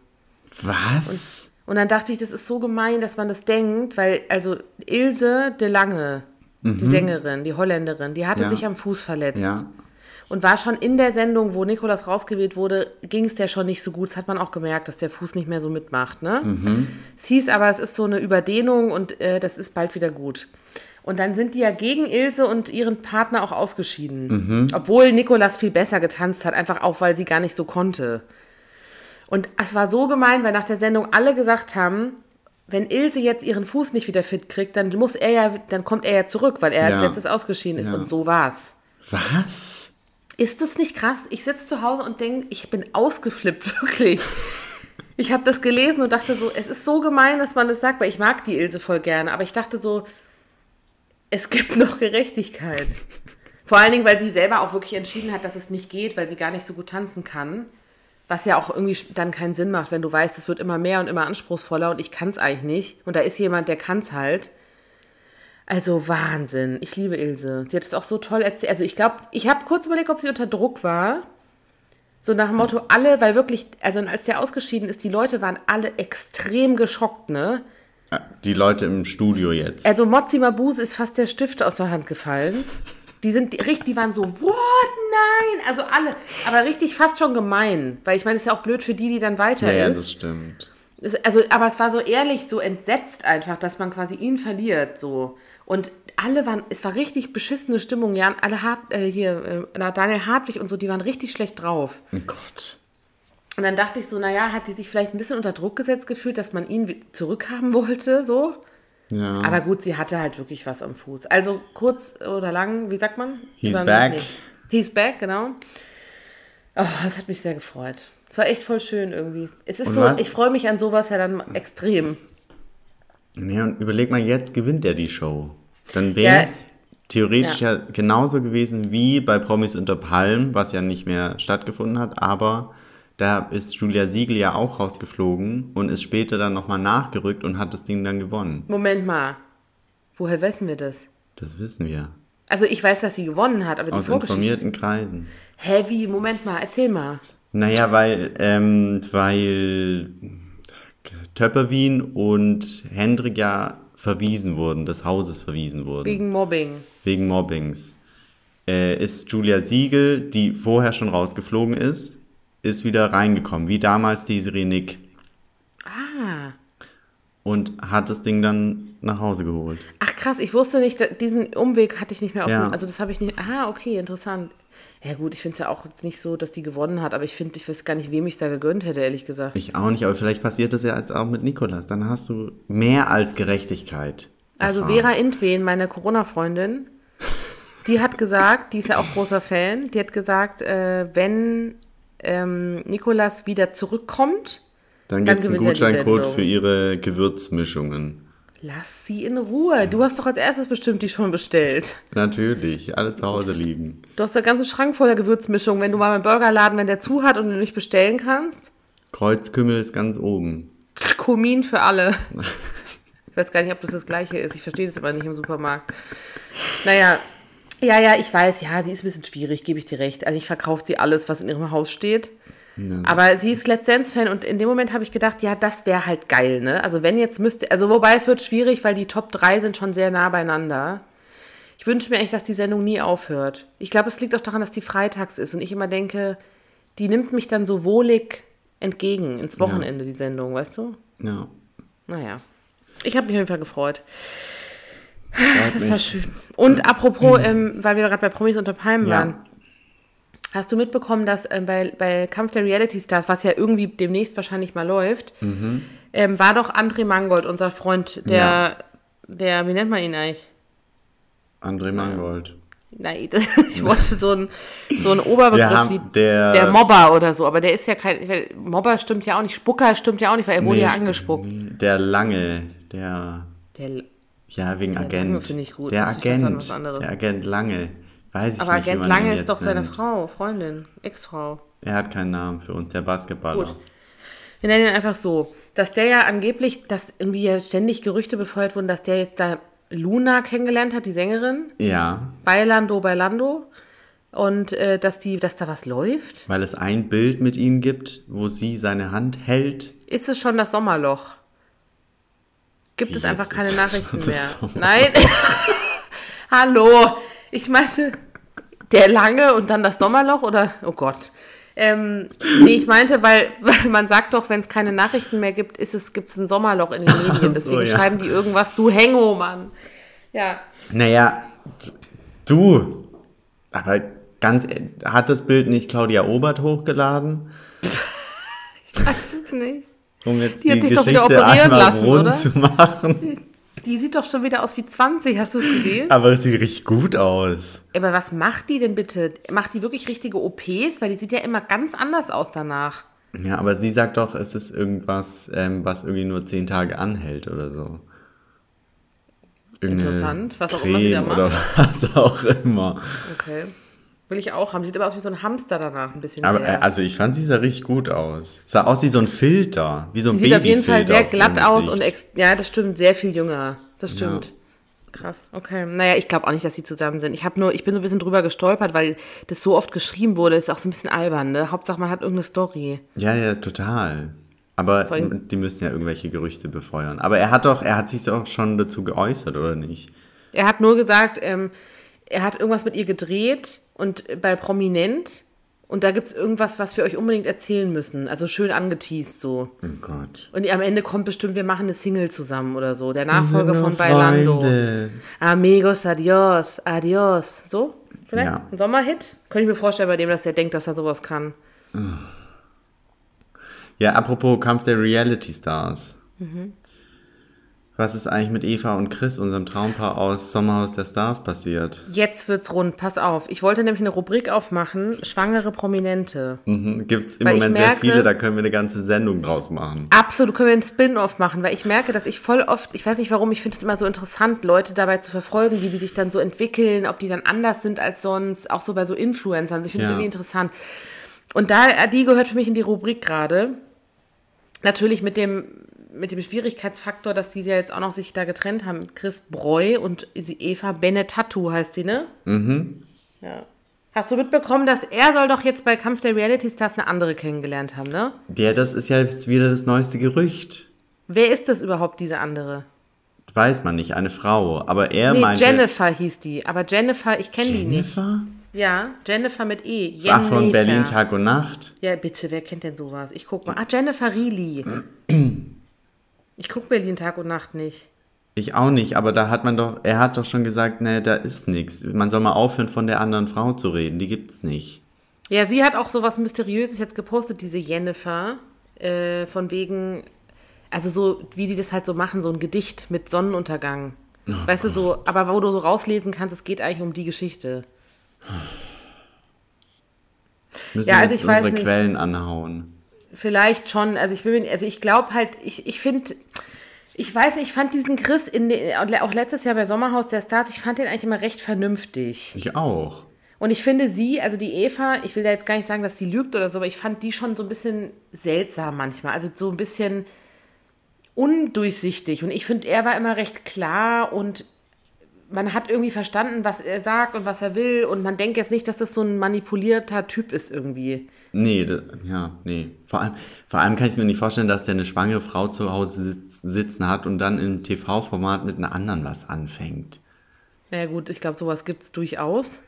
Speaker 3: Was?
Speaker 2: Und dann dachte ich, das ist so gemein, dass man das denkt, weil, also Ilse de Lange, die Sängerin, die Holländerin, die hatte
Speaker 3: Ja.
Speaker 2: sich am Fuß verletzt.
Speaker 3: Ja.
Speaker 2: Und war schon in der Sendung, wo Nikolas rausgewählt wurde, ging es der schon nicht so gut. Das hat man auch gemerkt, dass der Fuß nicht mehr so mitmacht. Ne? Es hieß aber, es ist so eine Überdehnung und äh, das ist bald wieder gut. Und dann sind die ja gegen Ilse und ihren Partner auch ausgeschieden. Obwohl Nikolas viel besser getanzt hat, einfach auch, weil sie gar nicht so konnte. Und es war so gemein, weil nach der Sendung alle gesagt haben, wenn Ilse jetzt ihren Fuß nicht wieder fit kriegt, dann muss er ja, dann kommt er ja zurück, weil er als
Speaker 3: Ja.
Speaker 2: letztes ausgeschieden ist.
Speaker 3: Ja.
Speaker 2: Und so war's.
Speaker 3: Was?
Speaker 2: Ist das nicht krass? Ich sitze zu Hause und denke, ich bin ausgeflippt, wirklich. Ich habe das gelesen und dachte so, es ist so gemein, dass man das sagt, weil ich mag die Ilse voll gerne, aber ich dachte so, es gibt noch Gerechtigkeit. Vor allen Dingen, weil sie selber auch wirklich entschieden hat, dass es nicht geht, weil sie gar nicht so gut tanzen kann. Was ja auch irgendwie dann keinen Sinn macht, wenn du weißt, es wird immer mehr und immer anspruchsvoller und ich kann es eigentlich nicht. Und da ist jemand, der kann es halt. Also Wahnsinn. Ich liebe Ilse. Die hat es auch so toll erzählt. Also ich glaube, ich habe kurz überlegt, ob sie unter Druck war. So nach dem Motto, alle, weil wirklich, also als der ausgeschieden ist, die Leute waren alle extrem geschockt, ne?
Speaker 3: Ja, Die Leute im Studio jetzt.
Speaker 2: Also Mozzi Mabuse ist fast der Stift aus der Hand gefallen. Die sind richtig, die waren so, what? Nein! Also alle, aber richtig fast schon gemein. Weil ich meine, es ist ja auch blöd für die, die dann weiter
Speaker 3: ja, ja,
Speaker 2: ist.
Speaker 3: das stimmt.
Speaker 2: Also, aber es war so ehrlich, so entsetzt einfach, dass man quasi ihn verliert, so. Und alle waren, es war richtig beschissene Stimmung, ja, alle Hart, äh, hier, äh, Daniel Hartwig und so, die waren richtig schlecht drauf.
Speaker 3: Oh Gott.
Speaker 2: Und dann dachte ich so, naja, hat die sich vielleicht ein bisschen unter Druck gesetzt gefühlt, dass man ihn zurückhaben wollte, so.
Speaker 3: Ja.
Speaker 2: Aber gut, sie hatte halt wirklich was am Fuß. Also kurz oder lang, wie sagt man?
Speaker 3: He's
Speaker 2: Oder-
Speaker 3: back.
Speaker 2: He's back, genau. Oh, das hat mich sehr gefreut. Es war echt voll schön irgendwie. Es ist
Speaker 3: Und
Speaker 2: so,
Speaker 3: was-
Speaker 2: ich freue mich an sowas ja dann extrem.
Speaker 3: Nee, und überleg mal, jetzt gewinnt er die Show. Dann wäre es
Speaker 2: Ja.
Speaker 3: theoretisch
Speaker 2: Ja.
Speaker 3: ja. genauso gewesen wie bei Promis unter Palm, was ja nicht mehr stattgefunden hat, aber da ist Julia Siegel ja auch rausgeflogen und ist später dann nochmal nachgerückt und hat das Ding dann gewonnen.
Speaker 2: Moment mal. Woher wissen wir das?
Speaker 3: Das wissen wir.
Speaker 2: Also ich weiß, dass sie gewonnen hat, aber die
Speaker 3: Aus
Speaker 2: Vorgeschichte.
Speaker 3: informierten Kreisen.
Speaker 2: Heavy, Moment mal, erzähl mal.
Speaker 3: Naja, weil, ähm, weil Töpperwien und Hendrik ja verwiesen wurden, des Hauses verwiesen wurden.
Speaker 2: Wegen Mobbing.
Speaker 3: wegen Mobbings, äh, ist Julia Siegel, die vorher schon rausgeflogen ist, ist wieder reingekommen, wie damals die Nick.
Speaker 2: Ah.
Speaker 3: Und hat das Ding dann nach Hause geholt.
Speaker 2: Ach krass, ich wusste nicht, diesen Umweg hatte ich nicht mehr auf
Speaker 3: Ja.
Speaker 2: also das habe ich nicht, ah, okay, interessant. Ja gut, ich finde es ja auch jetzt nicht so, dass die gewonnen hat, aber ich finde, ich weiß gar nicht, wem ich es da gegönnt hätte, ehrlich gesagt.
Speaker 3: Ich auch nicht, aber vielleicht passiert das ja jetzt auch mit Nikolas. Dann hast du mehr als Gerechtigkeit.
Speaker 2: Also. Vera Intwen, meine Corona-Freundin, die hat gesagt, die ist ja auch großer Fan, die hat gesagt, äh, wenn ähm, Nikolas wieder zurückkommt,
Speaker 3: Dann
Speaker 2: dann
Speaker 3: gibt es einen Gutscheincode für ihre Gewürzmischungen.
Speaker 2: Lass sie in Ruhe. Du hast doch als erstes bestimmt die schon bestellt.
Speaker 3: Natürlich, alle zu Hause liegen.
Speaker 2: Du hast den ganzen Schrank voller Gewürzmischung, wenn du mal beim Burgerladen, wenn der zu hat und du nicht bestellen kannst.
Speaker 3: Kreuzkümmel ist ganz oben.
Speaker 2: Kumin für alle. Ich weiß gar nicht, ob das das gleiche ist. Ich verstehe das aber nicht im Supermarkt. Naja, ja, ja, ich weiß, ja, sie ist ein bisschen schwierig, gebe ich dir recht. Also ich verkaufe sie alles, was in ihrem Haus steht. Aber sie ist Let's Dance-Fan und in dem Moment habe ich gedacht, ja, das wäre halt geil, ne? Also wenn jetzt müsste, also wobei es wird schwierig, weil die Top 3 sind schon sehr nah beieinander. Ich wünsche mir echt, dass die Sendung nie aufhört. Ich glaube, es liegt auch daran, dass die freitags ist und ich immer denke, die nimmt mich dann so wohlig entgegen ins Wochenende, die Sendung, weißt du?
Speaker 3: Ja.
Speaker 2: Naja. Ich habe mich auf jeden Fall gefreut.
Speaker 3: freut
Speaker 2: Das war
Speaker 3: mich.
Speaker 2: schön. Und apropos, ähm, weil wir gerade bei Promis unter Palmen
Speaker 3: Ja.
Speaker 2: waren. Hast du mitbekommen, dass ähm, bei, bei Kampf der Reality Stars, was ja irgendwie demnächst wahrscheinlich mal läuft,
Speaker 3: Mhm.
Speaker 2: ähm, war doch André Mangold, unser Freund, der,
Speaker 3: Ja.
Speaker 2: der, wie nennt man ihn eigentlich?
Speaker 3: André Mangold.
Speaker 2: Nein, ich wollte so einen so Oberbegriff
Speaker 3: haben
Speaker 2: wie
Speaker 3: der-
Speaker 2: der Mobber oder so, aber der ist ja kein, weiß, Mobber stimmt ja auch nicht, Spucker stimmt ja auch nicht, weil er wurde
Speaker 3: Nee,
Speaker 2: ja angespuckt.
Speaker 3: Der Lange, der,
Speaker 2: Der,
Speaker 3: ja, wegen
Speaker 2: Lange
Speaker 3: Agent.
Speaker 2: finde ich gut.
Speaker 3: Der
Speaker 2: Das
Speaker 3: Agent, der Agent Lange. Weiß ich
Speaker 2: aber
Speaker 3: nicht, wie
Speaker 2: Agent Lange ist
Speaker 3: jetzt
Speaker 2: doch seine
Speaker 3: nennt.
Speaker 2: Frau, Freundin, Ex-Frau.
Speaker 3: Er hat keinen Namen für uns, der Basketballer.
Speaker 2: Gut. Wir nennen ihn einfach so, dass der ja angeblich, dass irgendwie ja ständig Gerüchte befeuert wurden, dass der jetzt da Luna kennengelernt hat, die Sängerin,
Speaker 3: Ja,
Speaker 2: bei Lando, bei Lando. Und äh, dass, die, dass da was läuft.
Speaker 3: weil es ein Bild mit ihm gibt, wo sie seine Hand hält.
Speaker 2: Ist es schon das Sommerloch? Gibt es
Speaker 3: Wie
Speaker 2: einfach
Speaker 3: jetzt
Speaker 2: keine Nachrichten mehr?
Speaker 3: Sommerloch?
Speaker 2: Nein. Hallo. Ich meinte, der lange und dann das Sommerloch oder? Oh Gott. Ähm, nee, ich meinte, weil, weil man sagt doch, wenn es keine Nachrichten mehr gibt, ist es, gibt es ein Sommerloch in den Medien.
Speaker 3: so,
Speaker 2: Deswegen
Speaker 3: ja.
Speaker 2: schreiben die irgendwas, du Hengo, Mann. Ja.
Speaker 3: Naja, du, aber ganz, hat das Bild nicht Claudia Obert hochgeladen?
Speaker 2: Ich weiß es nicht.
Speaker 3: Um jetzt
Speaker 2: Die
Speaker 3: die,
Speaker 2: hat sich doch wieder
Speaker 3: Geschichte
Speaker 2: operieren lassen,
Speaker 3: rund
Speaker 2: oder?
Speaker 3: zu machen.
Speaker 2: Die sieht doch schon wieder aus wie 20, hast du es gesehen?
Speaker 3: Aber es sieht richtig gut aus.
Speaker 2: Aber was macht die denn bitte? Macht die wirklich richtige OPs? Weil die sieht ja immer ganz anders aus danach.
Speaker 3: Ja, aber sie sagt doch, es ist irgendwas, ähm, was irgendwie nur zehn Tage anhält oder so. Irgendeine
Speaker 2: Interessant, was auch immer sie da
Speaker 3: Creme
Speaker 2: macht.
Speaker 3: Oder was auch immer.
Speaker 2: Okay. Will ich auch haben. Sieht aber aus wie so ein Hamster danach, ein bisschen
Speaker 3: Aber
Speaker 2: sehr.
Speaker 3: also ich fand, sie sah richtig gut aus. Sah aus wie so ein Filter, wie so ein
Speaker 2: Sie sieht auf jeden Fall
Speaker 3: Babyfilter
Speaker 2: sehr glatt aus und ex ja, das stimmt, sehr viel jünger. Das
Speaker 3: Ja.
Speaker 2: stimmt. Krass, okay. Naja, ich glaube auch nicht, dass sie zusammen sind. Ich habe nur, ich bin so ein bisschen drüber gestolpert, weil das so oft geschrieben wurde. Das ist auch so ein bisschen albern, ne? Hauptsache, man hat irgendeine Story.
Speaker 3: Ja, ja, total. Aber
Speaker 2: Vor allem-
Speaker 3: die müssen ja irgendwelche Gerüchte befeuern. Aber er hat doch, er hat sich auch schon dazu geäußert, oder nicht?
Speaker 2: Er hat nur gesagt, ähm, er hat irgendwas mit ihr gedreht und bei Prominent. Und da gibt es irgendwas, was wir euch unbedingt erzählen müssen. Also schön angeteased so.
Speaker 3: Oh Gott.
Speaker 2: Und am Ende kommt bestimmt, wir machen eine Single zusammen oder so. Der Nachfolger von Bailando.
Speaker 3: Freunde.
Speaker 2: Amigos, adios, adios. So? Vielleicht?
Speaker 3: Ja.
Speaker 2: Ein Sommerhit? Könnte ich mir vorstellen bei dem, dass der denkt, dass er sowas kann.
Speaker 3: Ja, apropos Kampf der Reality Stars.
Speaker 2: Mhm.
Speaker 3: Was ist eigentlich mit Eva und Chris, unserem Traumpaar aus Sommerhaus der Stars, passiert?
Speaker 2: Jetzt wird's rund, pass auf. Ich wollte nämlich eine Rubrik aufmachen, schwangere Prominente.
Speaker 3: Mhm. Gibt es im
Speaker 2: Weil
Speaker 3: Moment
Speaker 2: merke-
Speaker 3: sehr viele, da können wir eine ganze Sendung draus machen.
Speaker 2: Absolut, können wir einen Spin-off machen, weil ich merke, dass ich voll oft, ich weiß nicht warum, ich finde es immer so interessant, Leute dabei zu verfolgen, wie die sich dann so entwickeln, ob die dann anders sind als sonst, auch so bei so Influencern. Also ich finde es
Speaker 3: Ja.
Speaker 2: irgendwie interessant. Und da, die gehört für mich in die Rubrik gerade. Natürlich mit dem, mit dem Schwierigkeitsfaktor, dass die ja jetzt auch noch sich da getrennt haben. Chris Breu und Eva Benetatu heißt sie, ne? Mhm. Ja. Hast du mitbekommen, dass er soll doch jetzt bei Kampf der Reality Stars eine andere kennengelernt haben, ne?
Speaker 3: Der, das ist ja jetzt wieder das neueste Gerücht.
Speaker 2: Wer ist das überhaupt, diese andere?
Speaker 3: Weiß man nicht, eine Frau. Aber er
Speaker 2: Nee,
Speaker 3: meinte.
Speaker 2: Jennifer hieß die. Aber Jennifer, ich kenne die nicht.
Speaker 3: Jennifer?
Speaker 2: Ja, Jennifer mit E.
Speaker 3: Ach, von
Speaker 2: Jennifer.
Speaker 3: Berlin Tag und Nacht.
Speaker 2: Ja, bitte, wer kennt denn sowas? Ich guck mal. Ah, Jennifer Reilly. Ich guck Berlin Tag und Nacht nicht.
Speaker 3: Ich auch nicht, aber da hat man doch, er hat doch schon gesagt, ne, da ist nichts. Man soll mal aufhören, von der anderen Frau zu reden. Die gibt's nicht.
Speaker 2: Ja, sie hat auch so was Mysteriöses jetzt gepostet, diese Jennifer. Äh, von wegen, also so, wie die das halt so machen, so ein Gedicht mit Sonnenuntergang. weißt du, so, aber wo du so rauslesen kannst, es geht eigentlich um die Geschichte.
Speaker 3: Müssen
Speaker 2: Ja,
Speaker 3: wir
Speaker 2: also ich weiß
Speaker 3: unsere
Speaker 2: nicht.
Speaker 3: Quellen anhauen.
Speaker 2: Vielleicht schon, also ich bin, also ich glaube halt, ich, ich finde, ich weiß nicht, ich fand diesen Chris in den, auch letztes Jahr bei Sommerhaus der Stars, ich fand den eigentlich immer recht vernünftig.
Speaker 3: Ich auch.
Speaker 2: Und ich finde sie, also die Eva, ich will da jetzt gar nicht sagen, dass sie lügt oder so, aber ich fand die schon so ein bisschen seltsam manchmal. Also so ein bisschen undurchsichtig. Und ich finde, er war immer recht klar und man hat irgendwie verstanden, was er sagt und was er will. Und man denkt jetzt nicht, dass das so ein manipulierter Typ ist irgendwie.
Speaker 3: Nee, da, ja, nee. Vor allem, vor allem kann ich mir nicht vorstellen, dass der eine schwangere Frau zu Hause sitz, sitzen hat und dann im TV-Format mit einer anderen was anfängt.
Speaker 2: Naja gut, ich glaube, sowas gibt es durchaus.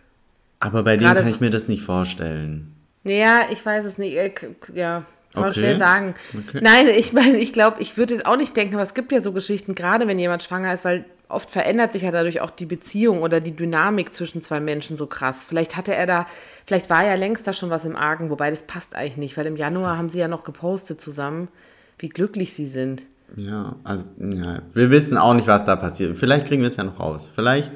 Speaker 3: Aber bei dem
Speaker 2: Gerade-
Speaker 3: kann ich mir das nicht vorstellen.
Speaker 2: Naja, ich weiß es nicht. Äh, Ja, kann man
Speaker 3: Okay.
Speaker 2: schwer sagen.
Speaker 3: Okay.
Speaker 2: Nein, ich meine, ich glaube, ich würde jetzt auch nicht denken, aber es gibt ja so Geschichten, gerade wenn jemand schwanger ist, weil oft verändert sich ja dadurch auch die Beziehung oder die Dynamik zwischen zwei Menschen so krass. Vielleicht hatte er da, vielleicht war ja längst da schon was im Argen, wobei das passt eigentlich nicht, weil im Januar haben sie ja noch gepostet zusammen, wie glücklich sie sind.
Speaker 3: Ja, also, ja, wir wissen auch nicht, was da passiert. Vielleicht kriegen wir es ja noch raus. Vielleicht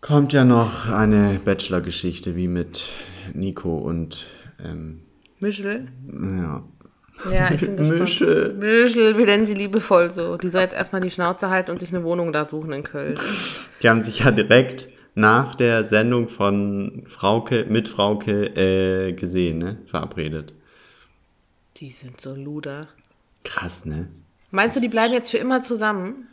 Speaker 3: kommt ja noch eine Bachelor-Geschichte wie mit Nico und, ähm,
Speaker 2: Michel?
Speaker 3: ja.
Speaker 2: Ja, ich bin gespannt.
Speaker 3: Michel.
Speaker 2: Michel, wir nennen sie liebevoll so. Die soll jetzt erstmal die Schnauze halten und sich eine Wohnung da suchen in Köln.
Speaker 3: Die haben sich ja direkt nach der Sendung von Frauke, mit Frauke, äh, gesehen, ne? Verabredet.
Speaker 2: Die sind so luder.
Speaker 3: Krass, ne?
Speaker 2: Meinst du, die bleiben jetzt für immer zusammen?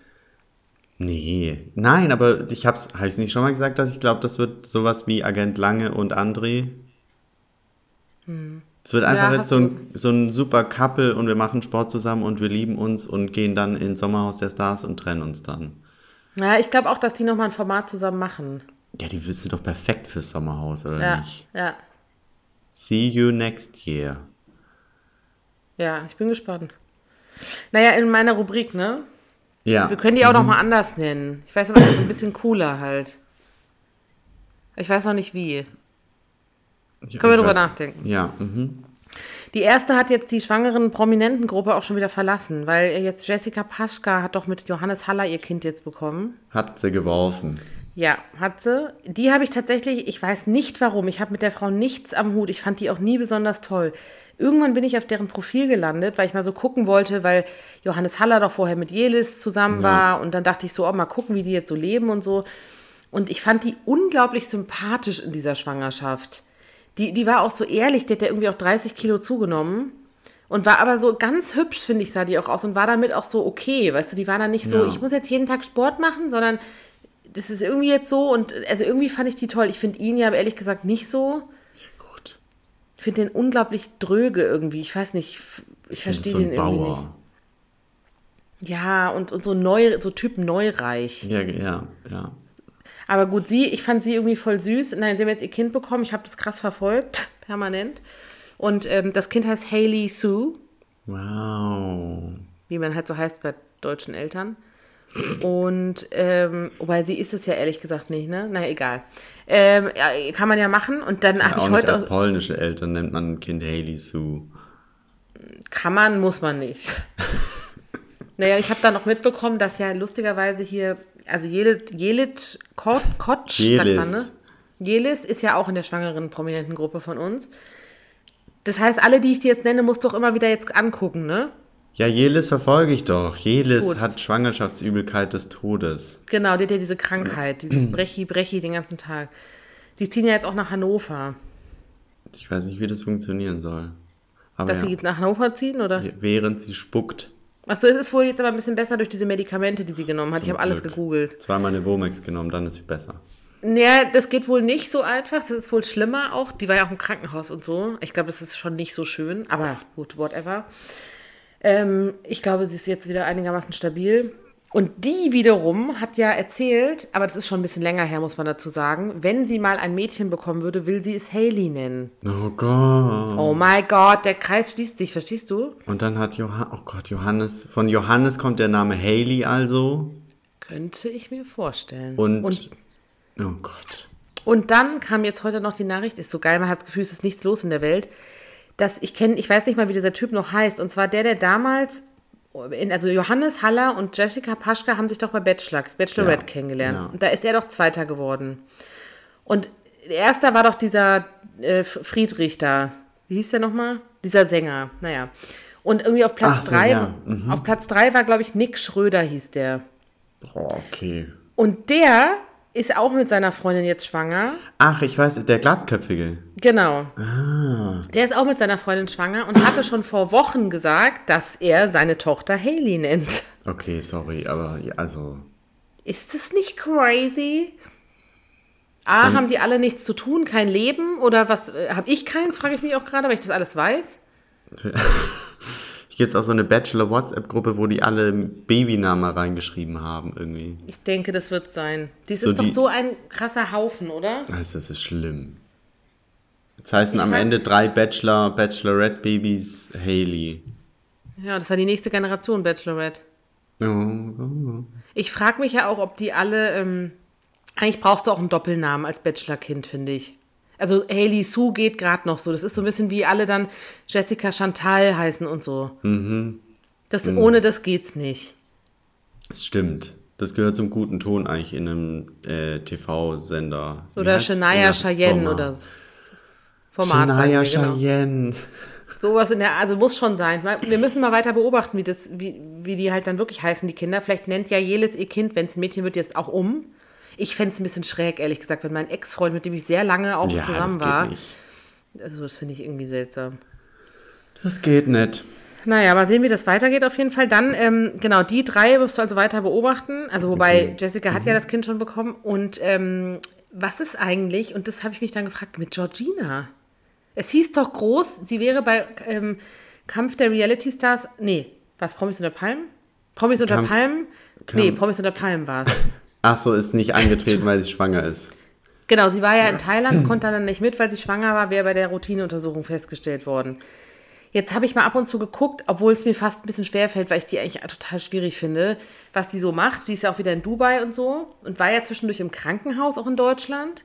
Speaker 3: Nee. Nein, aber ich hab's, hab ich's nicht schon mal gesagt, dass ich glaube, das wird sowas wie Agent Lange und André? Es wird einfach.
Speaker 2: Ja,
Speaker 3: jetzt so ein, so ein super Couple und wir machen Sport zusammen und wir lieben uns und gehen dann ins Sommerhaus der Stars und trennen uns dann.
Speaker 2: Ja, ich glaube auch, dass die nochmal ein Format zusammen machen.
Speaker 3: Ja, die sind doch perfekt fürs Sommerhaus, oder
Speaker 2: Ja,
Speaker 3: nicht?
Speaker 2: ja,
Speaker 3: See you next year.
Speaker 2: ja, ich bin gespannt. Naja, in meiner Rubrik, ne?
Speaker 3: Ja.
Speaker 2: Wir können die auch noch mal anders nennen. Ich weiß aber so ein bisschen cooler halt. Ich weiß noch nicht wie.
Speaker 3: Ich-
Speaker 2: Können wir drüber nachdenken.
Speaker 3: Ja, mhm.
Speaker 2: Die erste hat jetzt die schwangeren Prominentengruppe auch schon wieder verlassen, weil jetzt Jessica Paschka hat doch mit Johannes Haller ihr Kind jetzt bekommen.
Speaker 3: Hat sie geworfen.
Speaker 2: Ja, hat sie. Die habe ich tatsächlich, ich weiß nicht warum, ich habe mit der Frau nichts am Hut. Ich fand die auch nie besonders toll. Irgendwann bin ich auf deren Profil gelandet, weil ich mal so gucken wollte, weil Johannes Haller doch vorher mit Jelis zusammen war. Und dann dachte ich so, oh, mal gucken, wie die jetzt so leben und so. Und ich fand die unglaublich sympathisch in dieser Schwangerschaft. Die, die war auch so ehrlich, die hat ja irgendwie auch 30 Kilo zugenommen. Und war aber so ganz hübsch, finde ich, sah die auch aus. Und war damit auch so okay, weißt du, die war dann nicht so,
Speaker 3: Ja.
Speaker 2: ich muss jetzt jeden Tag Sport machen, sondern das ist irgendwie jetzt so. Und also irgendwie fand ich die toll. Ich finde ihn ja aber ehrlich gesagt nicht so.
Speaker 3: Gut.
Speaker 2: Ich finde den unglaublich dröge irgendwie. Ich weiß nicht, ich verstehe
Speaker 3: so
Speaker 2: den irgendwie
Speaker 3: Bauer.
Speaker 2: nicht. Ja, und, und so neu, so Typ Neureich.
Speaker 3: Ja, ja, ja.
Speaker 2: Aber gut, sie, ich fand sie irgendwie voll süß. Nein, sie haben jetzt ihr Kind bekommen. Ich habe das krass verfolgt, permanent. Und ähm, das Kind heißt Hailey Sue,
Speaker 3: Wow.
Speaker 2: wie man halt so heißt bei deutschen Eltern. Und, ähm, wobei sie ist es ja ehrlich gesagt nicht, ne? Na egal. Ähm, ja, kann man ja machen. Und dann
Speaker 3: Ja,
Speaker 2: habe
Speaker 3: auch
Speaker 2: ich heute
Speaker 3: als
Speaker 2: auch,
Speaker 3: polnische Eltern nennt man ein Kind Haley Sue.
Speaker 2: Kann man, muss man nicht. naja, ich habe dann noch mitbekommen, dass ja lustigerweise hier, also Jelit, Jelit Kot, Kotsch, sagt
Speaker 3: Jelis.
Speaker 2: man, ne? Jelis ist ja auch in der schwangeren prominenten Gruppe von uns. Das heißt, alle, die ich dir jetzt nenne, musst du auch immer wieder jetzt angucken, ne?
Speaker 3: Ja, Jelis verfolge ich doch. Jelis
Speaker 2: Gut.
Speaker 3: hat Schwangerschaftsübelkeit des Todes.
Speaker 2: Genau, die hat ja diese Krankheit, dieses Brechi-Brechi den ganzen Tag. Die ziehen ja jetzt auch nach Hannover.
Speaker 3: Ich weiß nicht, wie das funktionieren soll. Aber
Speaker 2: Dass
Speaker 3: ja,
Speaker 2: sie nach Hannover ziehen, oder?
Speaker 3: während sie spuckt.
Speaker 2: Achso, es ist wohl jetzt aber ein bisschen besser durch diese Medikamente, die sie genommen hat. ich
Speaker 3: Zum
Speaker 2: habe alles gegoogelt.
Speaker 3: Zweimal eine Womex genommen, dann ist sie besser.
Speaker 2: Naja, das geht wohl nicht so einfach. Das ist wohl schlimmer auch. Die war ja auch im Krankenhaus und so. Ich glaube, das ist schon nicht so schön. Aber gut, whatever. Ähm, ich glaube, sie ist jetzt wieder einigermaßen stabil. Und die wiederum hat ja erzählt, aber das ist schon ein bisschen länger her, muss man dazu sagen, wenn sie mal ein Mädchen bekommen würde, will sie es Haley nennen.
Speaker 3: Oh Gott.
Speaker 2: Oh mein Gott, der Kreis schließt sich, verstehst du?
Speaker 3: Und dann hat Johannes, oh Gott, Johannes, von Johannes kommt der Name Haley also.
Speaker 2: Könnte ich mir vorstellen.
Speaker 3: Und,
Speaker 2: und,
Speaker 3: oh Gott.
Speaker 2: und dann kam jetzt heute noch die Nachricht, ist so geil, man hat das Gefühl, es ist nichts los in der Welt, dass ich kenne, ich weiß nicht mal, wie dieser Typ noch heißt, und zwar der, der damals, also Johannes Haller und Jessica Paschka haben sich doch bei Bachelor, Bachelorette
Speaker 3: Ja,
Speaker 2: kennengelernt.
Speaker 3: ja.
Speaker 2: Und da ist er doch Zweiter geworden. Und erster war doch dieser äh, Friedrich da. Wie hieß der nochmal? Dieser Sänger. Naja. Und irgendwie auf Platz
Speaker 3: Ach so,
Speaker 2: drei,
Speaker 3: ja, mhm.
Speaker 2: auf Platz drei war, glaube ich, Nick Schröder hieß der.
Speaker 3: Oh, okay.
Speaker 2: Und der ist auch mit seiner Freundin jetzt schwanger.
Speaker 3: Ach, ich weiß, der Glatzköpfige.
Speaker 2: Genau.
Speaker 3: Ah.
Speaker 2: Der ist auch mit seiner Freundin schwanger und hatte schon vor Wochen gesagt, dass er seine Tochter Haley nennt.
Speaker 3: Okay, sorry, aber also.
Speaker 2: Ist das nicht crazy? A, haben die alle nichts zu tun, kein Leben? Oder was, äh, habe ich keins, frage ich mich auch gerade, weil ich das alles weiß.
Speaker 3: Ich gibt jetzt auch so eine Bachelor-WhatsApp-Gruppe, wo die alle Babynamen reingeschrieben haben, irgendwie.
Speaker 2: Ich denke, das wird sein. Dies
Speaker 3: So
Speaker 2: ist doch
Speaker 3: die-
Speaker 2: so ein krasser Haufen, oder?
Speaker 3: Also, das ist schlimm. Jetzt heißen
Speaker 2: Ich
Speaker 3: am Ende drei Bachelor, Bachelorette-Babys Haley.
Speaker 2: Ja, das ist ja die nächste Generation Bachelorette.
Speaker 3: Oh, oh.
Speaker 2: Ich frage mich ja auch, ob die alle. Ähm, eigentlich brauchst du auch einen Doppelnamen als Bachelor-Kind, finde ich. Also Haley Sue geht gerade noch so. Das ist so ein bisschen wie alle dann Jessica Chantal heißen und so. Das, Ohne das geht's nicht.
Speaker 3: Das stimmt. Das gehört zum guten Ton eigentlich in einem äh, TV-Sender.
Speaker 2: Oder? Shania Cheyenne
Speaker 3: Format.
Speaker 2: oder so. Format
Speaker 3: Shania
Speaker 2: wir, genau.
Speaker 3: Cheyenne.
Speaker 2: Sowas in der, also muss schon sein. Wir müssen mal weiter beobachten, wie, das, wie, wie die halt dann wirklich heißen, die Kinder. Vielleicht nennt ja Jelis ihr Kind, wenn es ein Mädchen wird, jetzt auch um. Ich fände es ein bisschen schräg, ehrlich gesagt, wenn mein Ex-Freund, mit dem ich sehr lange auch
Speaker 3: Ja,
Speaker 2: zusammen
Speaker 3: das
Speaker 2: war.
Speaker 3: geht nicht.
Speaker 2: Also, das finde ich irgendwie seltsam.
Speaker 3: Das geht nicht.
Speaker 2: Naja, mal sehen, wie das weitergeht auf jeden Fall. Dann, ähm, genau, die drei wirst du also weiter beobachten. Also, wobei Jessica hat ja das Kind schon bekommen. Und ähm, was ist eigentlich, und das habe ich mich dann gefragt, mit Georgina? Es hieß doch groß, sie wäre bei ähm, Kampf der Reality Stars. Nee, was, Promis unter Palmen? Promis unter
Speaker 3: Kampf-
Speaker 2: Palmen? Nee,
Speaker 3: Kampf-
Speaker 2: Promis unter Palmen war es.
Speaker 3: Ach so, ist nicht angetreten, weil sie schwanger ist.
Speaker 2: Genau, sie war ja in Thailand, konnte dann nicht mit, weil sie schwanger war, wäre bei der Routineuntersuchung festgestellt worden. Jetzt habe ich mal ab und zu geguckt, obwohl es mir fast ein bisschen schwer fällt, weil ich die eigentlich total schwierig finde, was die so macht. Die ist ja auch wieder in Dubai und so und war ja zwischendurch im Krankenhaus, auch in Deutschland.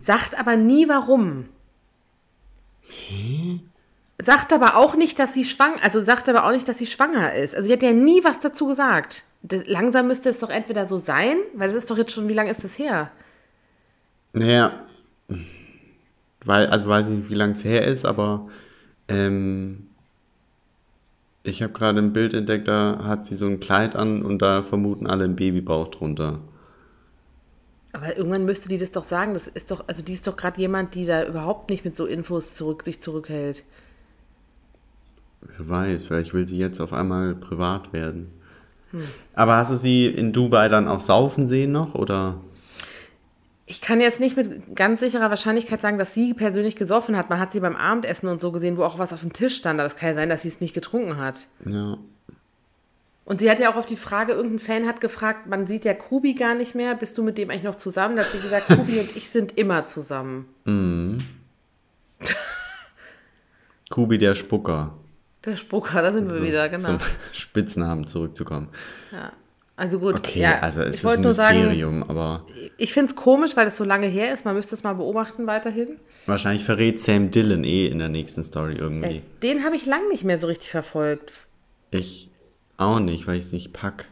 Speaker 2: Sagt aber nie warum. Sagt aber auch nicht, dass sie schwanger, also sagt aber auch nicht, dass sie schwanger ist. Also sie hat ja nie was dazu gesagt. Das, langsam müsste es doch entweder so sein, weil das ist doch jetzt schon, wie lange ist das her?
Speaker 3: Naja, weil, also weiß ich nicht, wie lange es her ist, aber ähm, ich habe gerade ein Bild entdeckt, da hat sie so ein Kleid an und da vermuten alle einen Babybauch drunter.
Speaker 2: Aber irgendwann müsste die das doch sagen. Das ist doch, also die ist doch gerade jemand, die da überhaupt nicht mit so Infos zurück, sich zurückhält.
Speaker 3: Wer weiß, vielleicht will sie jetzt auf einmal privat werden.
Speaker 2: Hm.
Speaker 3: Aber hast du sie in Dubai dann auch saufen sehen noch, oder?
Speaker 2: Ich kann jetzt nicht mit ganz sicherer Wahrscheinlichkeit sagen, dass sie persönlich gesoffen hat. Man hat sie beim Abendessen und so gesehen, wo auch was auf dem Tisch stand. Aber es kann ja sein, dass sie es nicht getrunken hat.
Speaker 3: Ja.
Speaker 2: Und sie hat ja auch auf die Frage, irgendein Fan hat gefragt, man sieht ja Kubi gar nicht mehr. Bist du mit dem eigentlich noch zusammen? Da hat sie gesagt, Kubi und ich sind immer zusammen.
Speaker 3: Kubi der Spucker.
Speaker 2: Der Spucker, da sind wir wieder, genau.
Speaker 3: Zum Spitznamen zurückzukommen.
Speaker 2: Also gut,
Speaker 3: Okay,
Speaker 2: ja,
Speaker 3: also es
Speaker 2: ich
Speaker 3: ist
Speaker 2: wollte
Speaker 3: ein
Speaker 2: nur sagen,
Speaker 3: Mysterium, aber
Speaker 2: ich finde es komisch, weil es so lange her ist. Man müsste es mal beobachten weiterhin.
Speaker 3: wahrscheinlich verrät Sam Dillon eh in der nächsten Story irgendwie.
Speaker 2: Äh, Den habe ich lang nicht mehr so richtig verfolgt.
Speaker 3: Ich auch nicht, weil ich es nicht pack.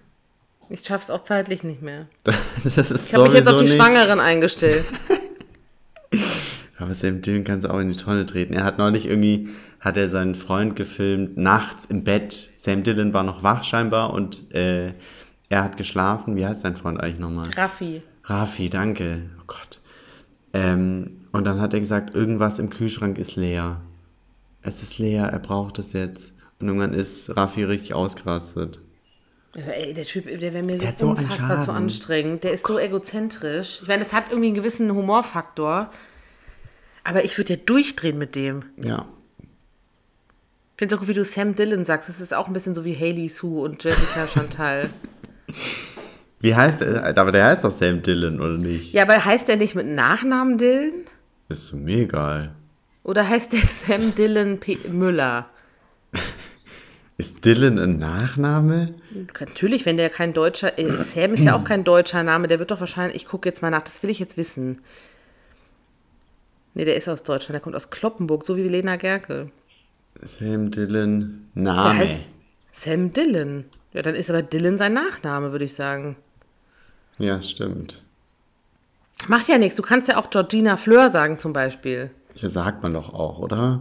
Speaker 2: Ich schaffe es auch zeitlich nicht mehr.
Speaker 3: Das ist
Speaker 2: Ich habe mich jetzt auf die
Speaker 3: nicht.
Speaker 2: Schwangeren eingestellt.
Speaker 3: Aber Sam Dillon kann es auch in die Tonne treten. Er hat neulich irgendwie, hat er seinen Freund gefilmt, nachts im Bett. Sam Dillon war noch wach scheinbar und äh, er hat geschlafen. Wie heißt sein Freund eigentlich nochmal?
Speaker 2: Raffi.
Speaker 3: Rafi, danke. Oh Gott. Ähm, und dann hat er gesagt, irgendwas im Kühlschrank ist leer. Es ist leer, er braucht es jetzt. Und irgendwann ist Rafi richtig ausgerastet.
Speaker 2: Aber ey, der Typ, der wäre mir so
Speaker 3: hat so
Speaker 2: unfassbar zu
Speaker 3: Schaden.
Speaker 2: anstrengend. Der ist so egozentrisch. Ich meine, das hat irgendwie einen gewissen Humorfaktor. Aber ich würde ja durchdrehen mit dem.
Speaker 3: Ja.
Speaker 2: Ich finde es auch gut, wie du Sam Dillon sagst. Es ist auch ein bisschen so wie Haley Sue und Jessica Chantal.
Speaker 3: Wie heißt er? Aber der heißt doch Sam Dillon, oder nicht?
Speaker 2: Ja, aber heißt der nicht mit Nachnamen Dylan?
Speaker 3: Ist mir egal.
Speaker 2: Oder heißt der Sam Dylan P Müller?
Speaker 3: Ist Dylan ein Nachname?
Speaker 2: Natürlich, wenn der kein deutscher. Äh, Sam ist ja auch kein deutscher Name, der wird doch wahrscheinlich. Ich gucke jetzt mal nach, das will ich jetzt wissen. Nee, der ist aus Deutschland, der kommt aus Kloppenburg, so wie Lena Gerke.
Speaker 3: Sam Dillon,
Speaker 2: Der
Speaker 3: Name.
Speaker 2: heißt Sam Dillon. Ja, dann ist aber Dillon sein Nachname, würde ich sagen.
Speaker 3: Ja, stimmt.
Speaker 2: Macht ja nichts. Du kannst ja auch Georgina Fleur sagen, zum Beispiel.
Speaker 3: Hier sagt man doch auch, oder?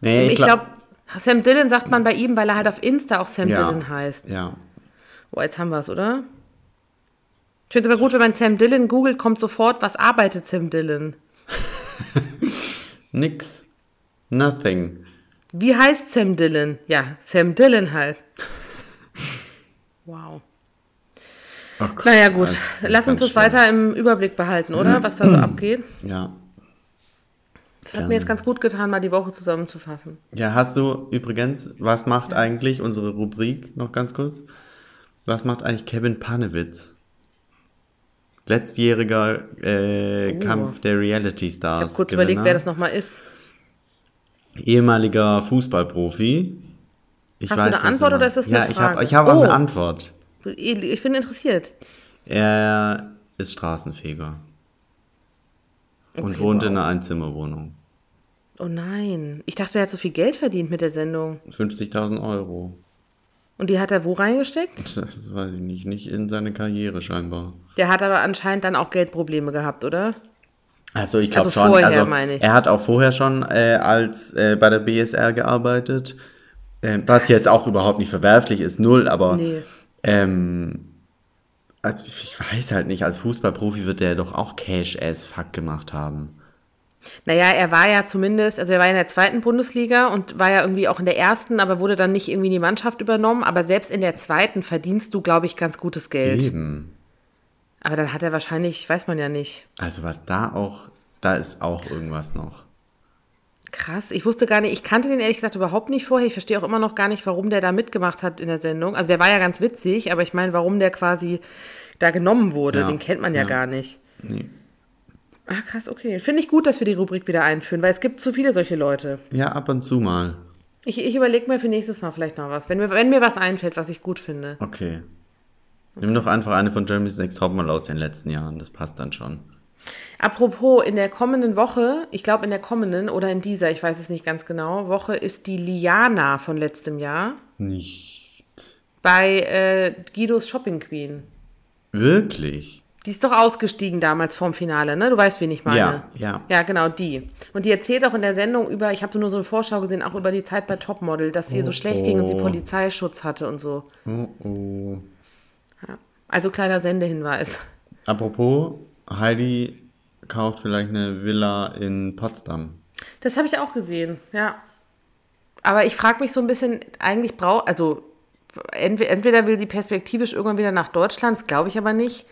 Speaker 3: Nee,
Speaker 2: Ich,
Speaker 3: glaub-
Speaker 2: glaube, Sam Dillon sagt man bei ihm, weil er halt auf Insta auch Sam
Speaker 3: ja.
Speaker 2: Dillon heißt.
Speaker 3: Ja.
Speaker 2: Oh, jetzt haben wir es, oder? Ich finde es aber gut, wenn man Sam Dillon googelt, kommt sofort, was arbeitet Sam Dillon?
Speaker 3: Nix. Nothing.
Speaker 2: Wie heißt Sam Dillon? Ja, Sam Dillon halt. Wow.
Speaker 3: Oh Gott,
Speaker 2: Naja, gut.
Speaker 3: das
Speaker 2: Lass uns das weiter im Überblick behalten, oder? Was da so abgeht.
Speaker 3: schlimm. Ja.
Speaker 2: Das hat mir jetzt ganz gut getan, mal die Woche zusammenzufassen.
Speaker 3: Ja, hast du übrigens, was macht eigentlich unsere Rubrik, noch ganz kurz? Was macht eigentlich Kevin Panewitz? Letztjähriger äh,
Speaker 2: Oh.
Speaker 3: Kampf der Reality
Speaker 2: Ich
Speaker 3: Stars.
Speaker 2: habe kurz überlegt,
Speaker 3: Gewinner.
Speaker 2: wer das nochmal ist.
Speaker 3: Ehemaliger Fußballprofi. Ich
Speaker 2: Hast du eine Antwort
Speaker 3: er
Speaker 2: oder ist das eine
Speaker 3: Ja, ich habe
Speaker 2: Frage?
Speaker 3: ich hab auch
Speaker 2: Oh.
Speaker 3: eine Antwort.
Speaker 2: Ich bin interessiert.
Speaker 3: Er ist Straßenfeger und
Speaker 2: Okay,
Speaker 3: wohnt
Speaker 2: wow.
Speaker 3: in einer Einzimmerwohnung.
Speaker 2: Oh nein. Ich dachte, er hat so viel Geld verdient mit der Sendung.
Speaker 3: 50.000 Euro.
Speaker 2: Und die hat er wo reingesteckt?
Speaker 3: Das weiß ich nicht, nicht in seine Karriere scheinbar.
Speaker 2: Der hat aber anscheinend dann auch Geldprobleme gehabt, oder?
Speaker 3: Also ich glaube
Speaker 2: Also
Speaker 3: schon,
Speaker 2: vorher,
Speaker 3: also
Speaker 2: meine ich.
Speaker 3: er hat auch vorher schon äh, als äh, bei der BSR gearbeitet, äh, was jetzt auch überhaupt nicht verwerflich ist, null, aber
Speaker 2: Nee.
Speaker 3: ähm, also ich weiß halt nicht, als Fußballprofi wird der doch auch Cash as fuck gemacht haben.
Speaker 2: Naja, er war ja zumindest, also er war in der zweiten Bundesliga und war ja irgendwie auch in der ersten, aber wurde dann nicht irgendwie in die Mannschaft übernommen. Aber selbst in der zweiten verdienst du, glaube ich, ganz gutes Geld.
Speaker 3: Eben.
Speaker 2: Aber dann hat er wahrscheinlich, weiß man ja nicht.
Speaker 3: Also was da auch, da ist auch irgendwas noch.
Speaker 2: Krass, ich wusste gar nicht, ich kannte den ehrlich gesagt überhaupt nicht vorher. Ich verstehe auch immer noch gar nicht, warum der da mitgemacht hat in der Sendung. Also der war ja ganz witzig, aber ich meine, warum der quasi da genommen wurde,
Speaker 3: Ja,
Speaker 2: den kennt man ja,
Speaker 3: ja.
Speaker 2: gar nicht.
Speaker 3: Nee.
Speaker 2: Ah, krass, okay. Finde ich gut, dass wir die Rubrik wieder einführen, weil es gibt zu viele solche Leute.
Speaker 3: Ja, ab und zu mal.
Speaker 2: Ich, ich überlege mir für nächstes Mal vielleicht noch was, wenn mir, wenn mir was einfällt, was ich gut finde.
Speaker 3: Okay. Nimm doch einfach eine von Jeremy's Next Topmodel aus den letzten Jahren, das passt dann schon.
Speaker 2: Apropos, in der kommenden Woche, ich glaube in der kommenden oder in dieser, ich weiß es nicht ganz genau, Woche ist die Liana von letztem Jahr
Speaker 3: Nicht.
Speaker 2: bei äh, Guidos Shopping Queen.
Speaker 3: Wirklich?
Speaker 2: Die ist doch ausgestiegen damals vorm Finale, ne? Du weißt, wen ich meine.
Speaker 3: Ja, ja.
Speaker 2: Ja, genau, die. Und die erzählt auch in der Sendung über, ich habe nur so eine Vorschau gesehen, auch über die Zeit bei Topmodel, dass ihr so schlecht ging und sie
Speaker 3: oh.
Speaker 2: Polizeischutz hatte und so.
Speaker 3: Oh oh.
Speaker 2: Ja. Also kleiner Sendehinweis.
Speaker 3: Apropos, Heidi kauft vielleicht eine Villa in Potsdam.
Speaker 2: Das habe ich auch gesehen, ja. Aber ich frage mich so ein bisschen, eigentlich braucht, also entweder, entweder will sie perspektivisch irgendwann wieder nach Deutschland, das glaube ich aber nicht.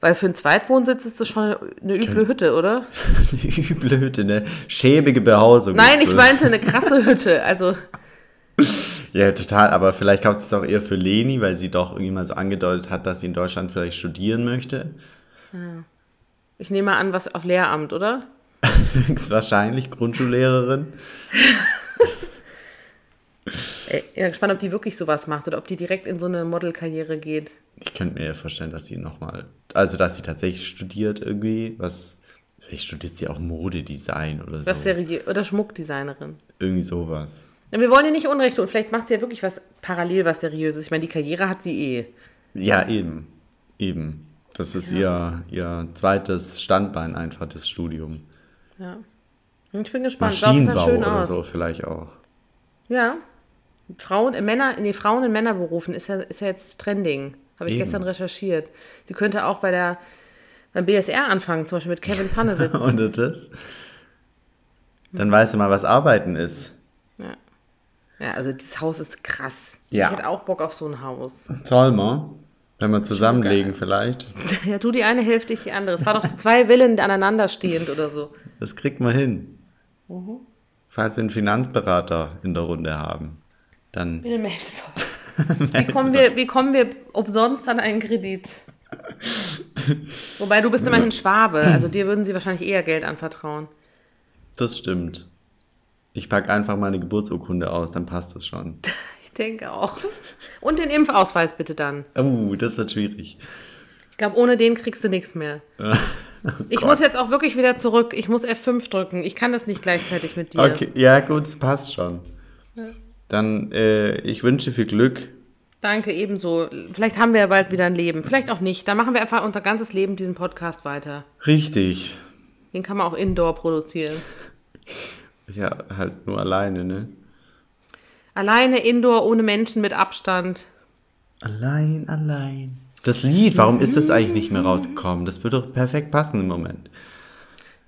Speaker 2: Weil für einen Zweitwohnsitz ist das schon eine, üble Hütte, oder?
Speaker 3: Eine üble Hütte, eine schäbige Behausung.
Speaker 2: Nein,
Speaker 3: ist
Speaker 2: ich meinte eine krasse Hütte. Also,
Speaker 3: Ja, total, aber vielleicht kauft es auch eher für Leni, weil sie doch irgendwie mal so angedeutet hat, dass sie in Deutschland vielleicht studieren möchte.
Speaker 2: ich nehme mal an, was auf Lehramt, oder?
Speaker 3: Höchstwahrscheinlich Grundschullehrerin.
Speaker 2: Ey, ich bin gespannt, ob die wirklich sowas macht oder ob die direkt in so eine Modelkarriere geht.
Speaker 3: Ich könnte mir ja vorstellen, dass sie nochmal, also dass sie tatsächlich studiert irgendwie, was, vielleicht studiert sie auch Modedesign oder so.
Speaker 2: Was seriös oder Schmuckdesignerin.
Speaker 3: Irgendwie sowas.
Speaker 2: Ja, wir wollen ihr nicht Unrecht tun. Vielleicht macht sie ja wirklich was parallel, was Seriöses. Ich meine, die Karriere hat sie eh.
Speaker 3: Ja, eben. Eben. Das ist ihr, ihr zweites Standbein einfach, das Studium.
Speaker 2: Ja. Ich bin gespannt.
Speaker 3: Maschinenbau
Speaker 2: schön
Speaker 3: oder
Speaker 2: aus.
Speaker 3: so vielleicht auch.
Speaker 2: Ja. Frauen, äh, Männer, nee, Frauen in Männerberufen ist ja, ist ja jetzt Trending. Habe ich
Speaker 3: Eben.
Speaker 2: gestern recherchiert. Sie könnte auch bei der, beim BSR anfangen, zum Beispiel mit Kevin Panewitz.
Speaker 3: Und das? Dann weißt du mal, was Arbeiten ist.
Speaker 2: ja, also das Haus ist krass.
Speaker 3: Ja.
Speaker 2: Ich hätte auch Bock auf so ein Haus.
Speaker 3: Soll man? Wenn wir zusammenlegen vielleicht.
Speaker 2: Ja, du die eine Hälfte, ich die andere. Es war doch zwei Villen aneinander stehend oder so.
Speaker 3: Das kriegt man hin.
Speaker 2: Mhm.
Speaker 3: Falls wir einen Finanzberater in der Runde haben, dann
Speaker 2: Bitte meldet euch. Wie kommen wir, wie kommen wir umsonst an einen Kredit? Wobei du bist immerhin Schwabe, also dir würden sie wahrscheinlich eher Geld anvertrauen.
Speaker 3: Das stimmt. Ich packe einfach meine Geburtsurkunde aus, dann passt das schon.
Speaker 2: Ich denke auch. Und den Impfausweis bitte dann.
Speaker 3: Oh, das wird schwierig.
Speaker 2: Ich glaube, ohne den kriegst du nichts mehr. ich muss jetzt auch wirklich wieder zurück. Ich muss F5 drücken. Ich kann das nicht gleichzeitig mit dir.
Speaker 3: Okay, ja gut, das passt schon. Dann, äh, ich wünsche viel Glück.
Speaker 2: Danke, ebenso. Vielleicht haben wir ja bald wieder ein Leben. Vielleicht auch nicht. Dann machen wir einfach unser ganzes Leben diesen Podcast weiter.
Speaker 3: Richtig.
Speaker 2: Den kann man auch indoor produzieren.
Speaker 3: Ja, halt nur alleine, ne?
Speaker 2: Alleine, indoor, ohne Menschen, mit Abstand.
Speaker 3: Allein, allein. Das Lied, warum ist das eigentlich nicht mehr rausgekommen? Das würde doch perfekt passen im Moment.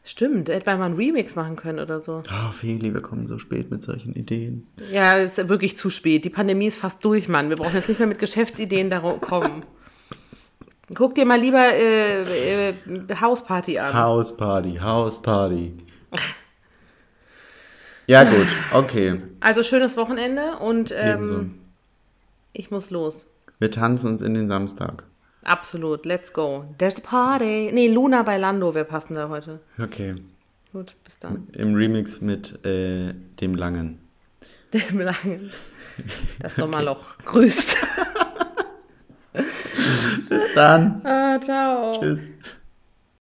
Speaker 2: Stimmt, hätte man mal einen Remix machen können oder so.
Speaker 3: Oh, Feli, wir kommen so spät mit solchen Ideen.
Speaker 2: Ja, ist wirklich zu spät. Die Pandemie ist fast durch, Mann. Wir brauchen jetzt nicht mehr mit Geschäftsideen da kommen. Guck dir mal lieber äh, äh, Hausparty an.
Speaker 3: Hausparty, Hausparty. Ja, gut, okay.
Speaker 2: Also schönes Wochenende und ähm, ich muss los.
Speaker 3: Wir tanzen uns in den Samstag.
Speaker 2: Absolut, let's go. There's a party. Nee, Luna bei Lando wäre passender heute.
Speaker 3: Okay.
Speaker 2: Gut, bis dann.
Speaker 3: Im Remix mit äh, dem Langen.
Speaker 2: Dem Langen. Das Sommerloch grüßt.
Speaker 3: Dann.
Speaker 2: ah, ciao.
Speaker 3: Tschüss.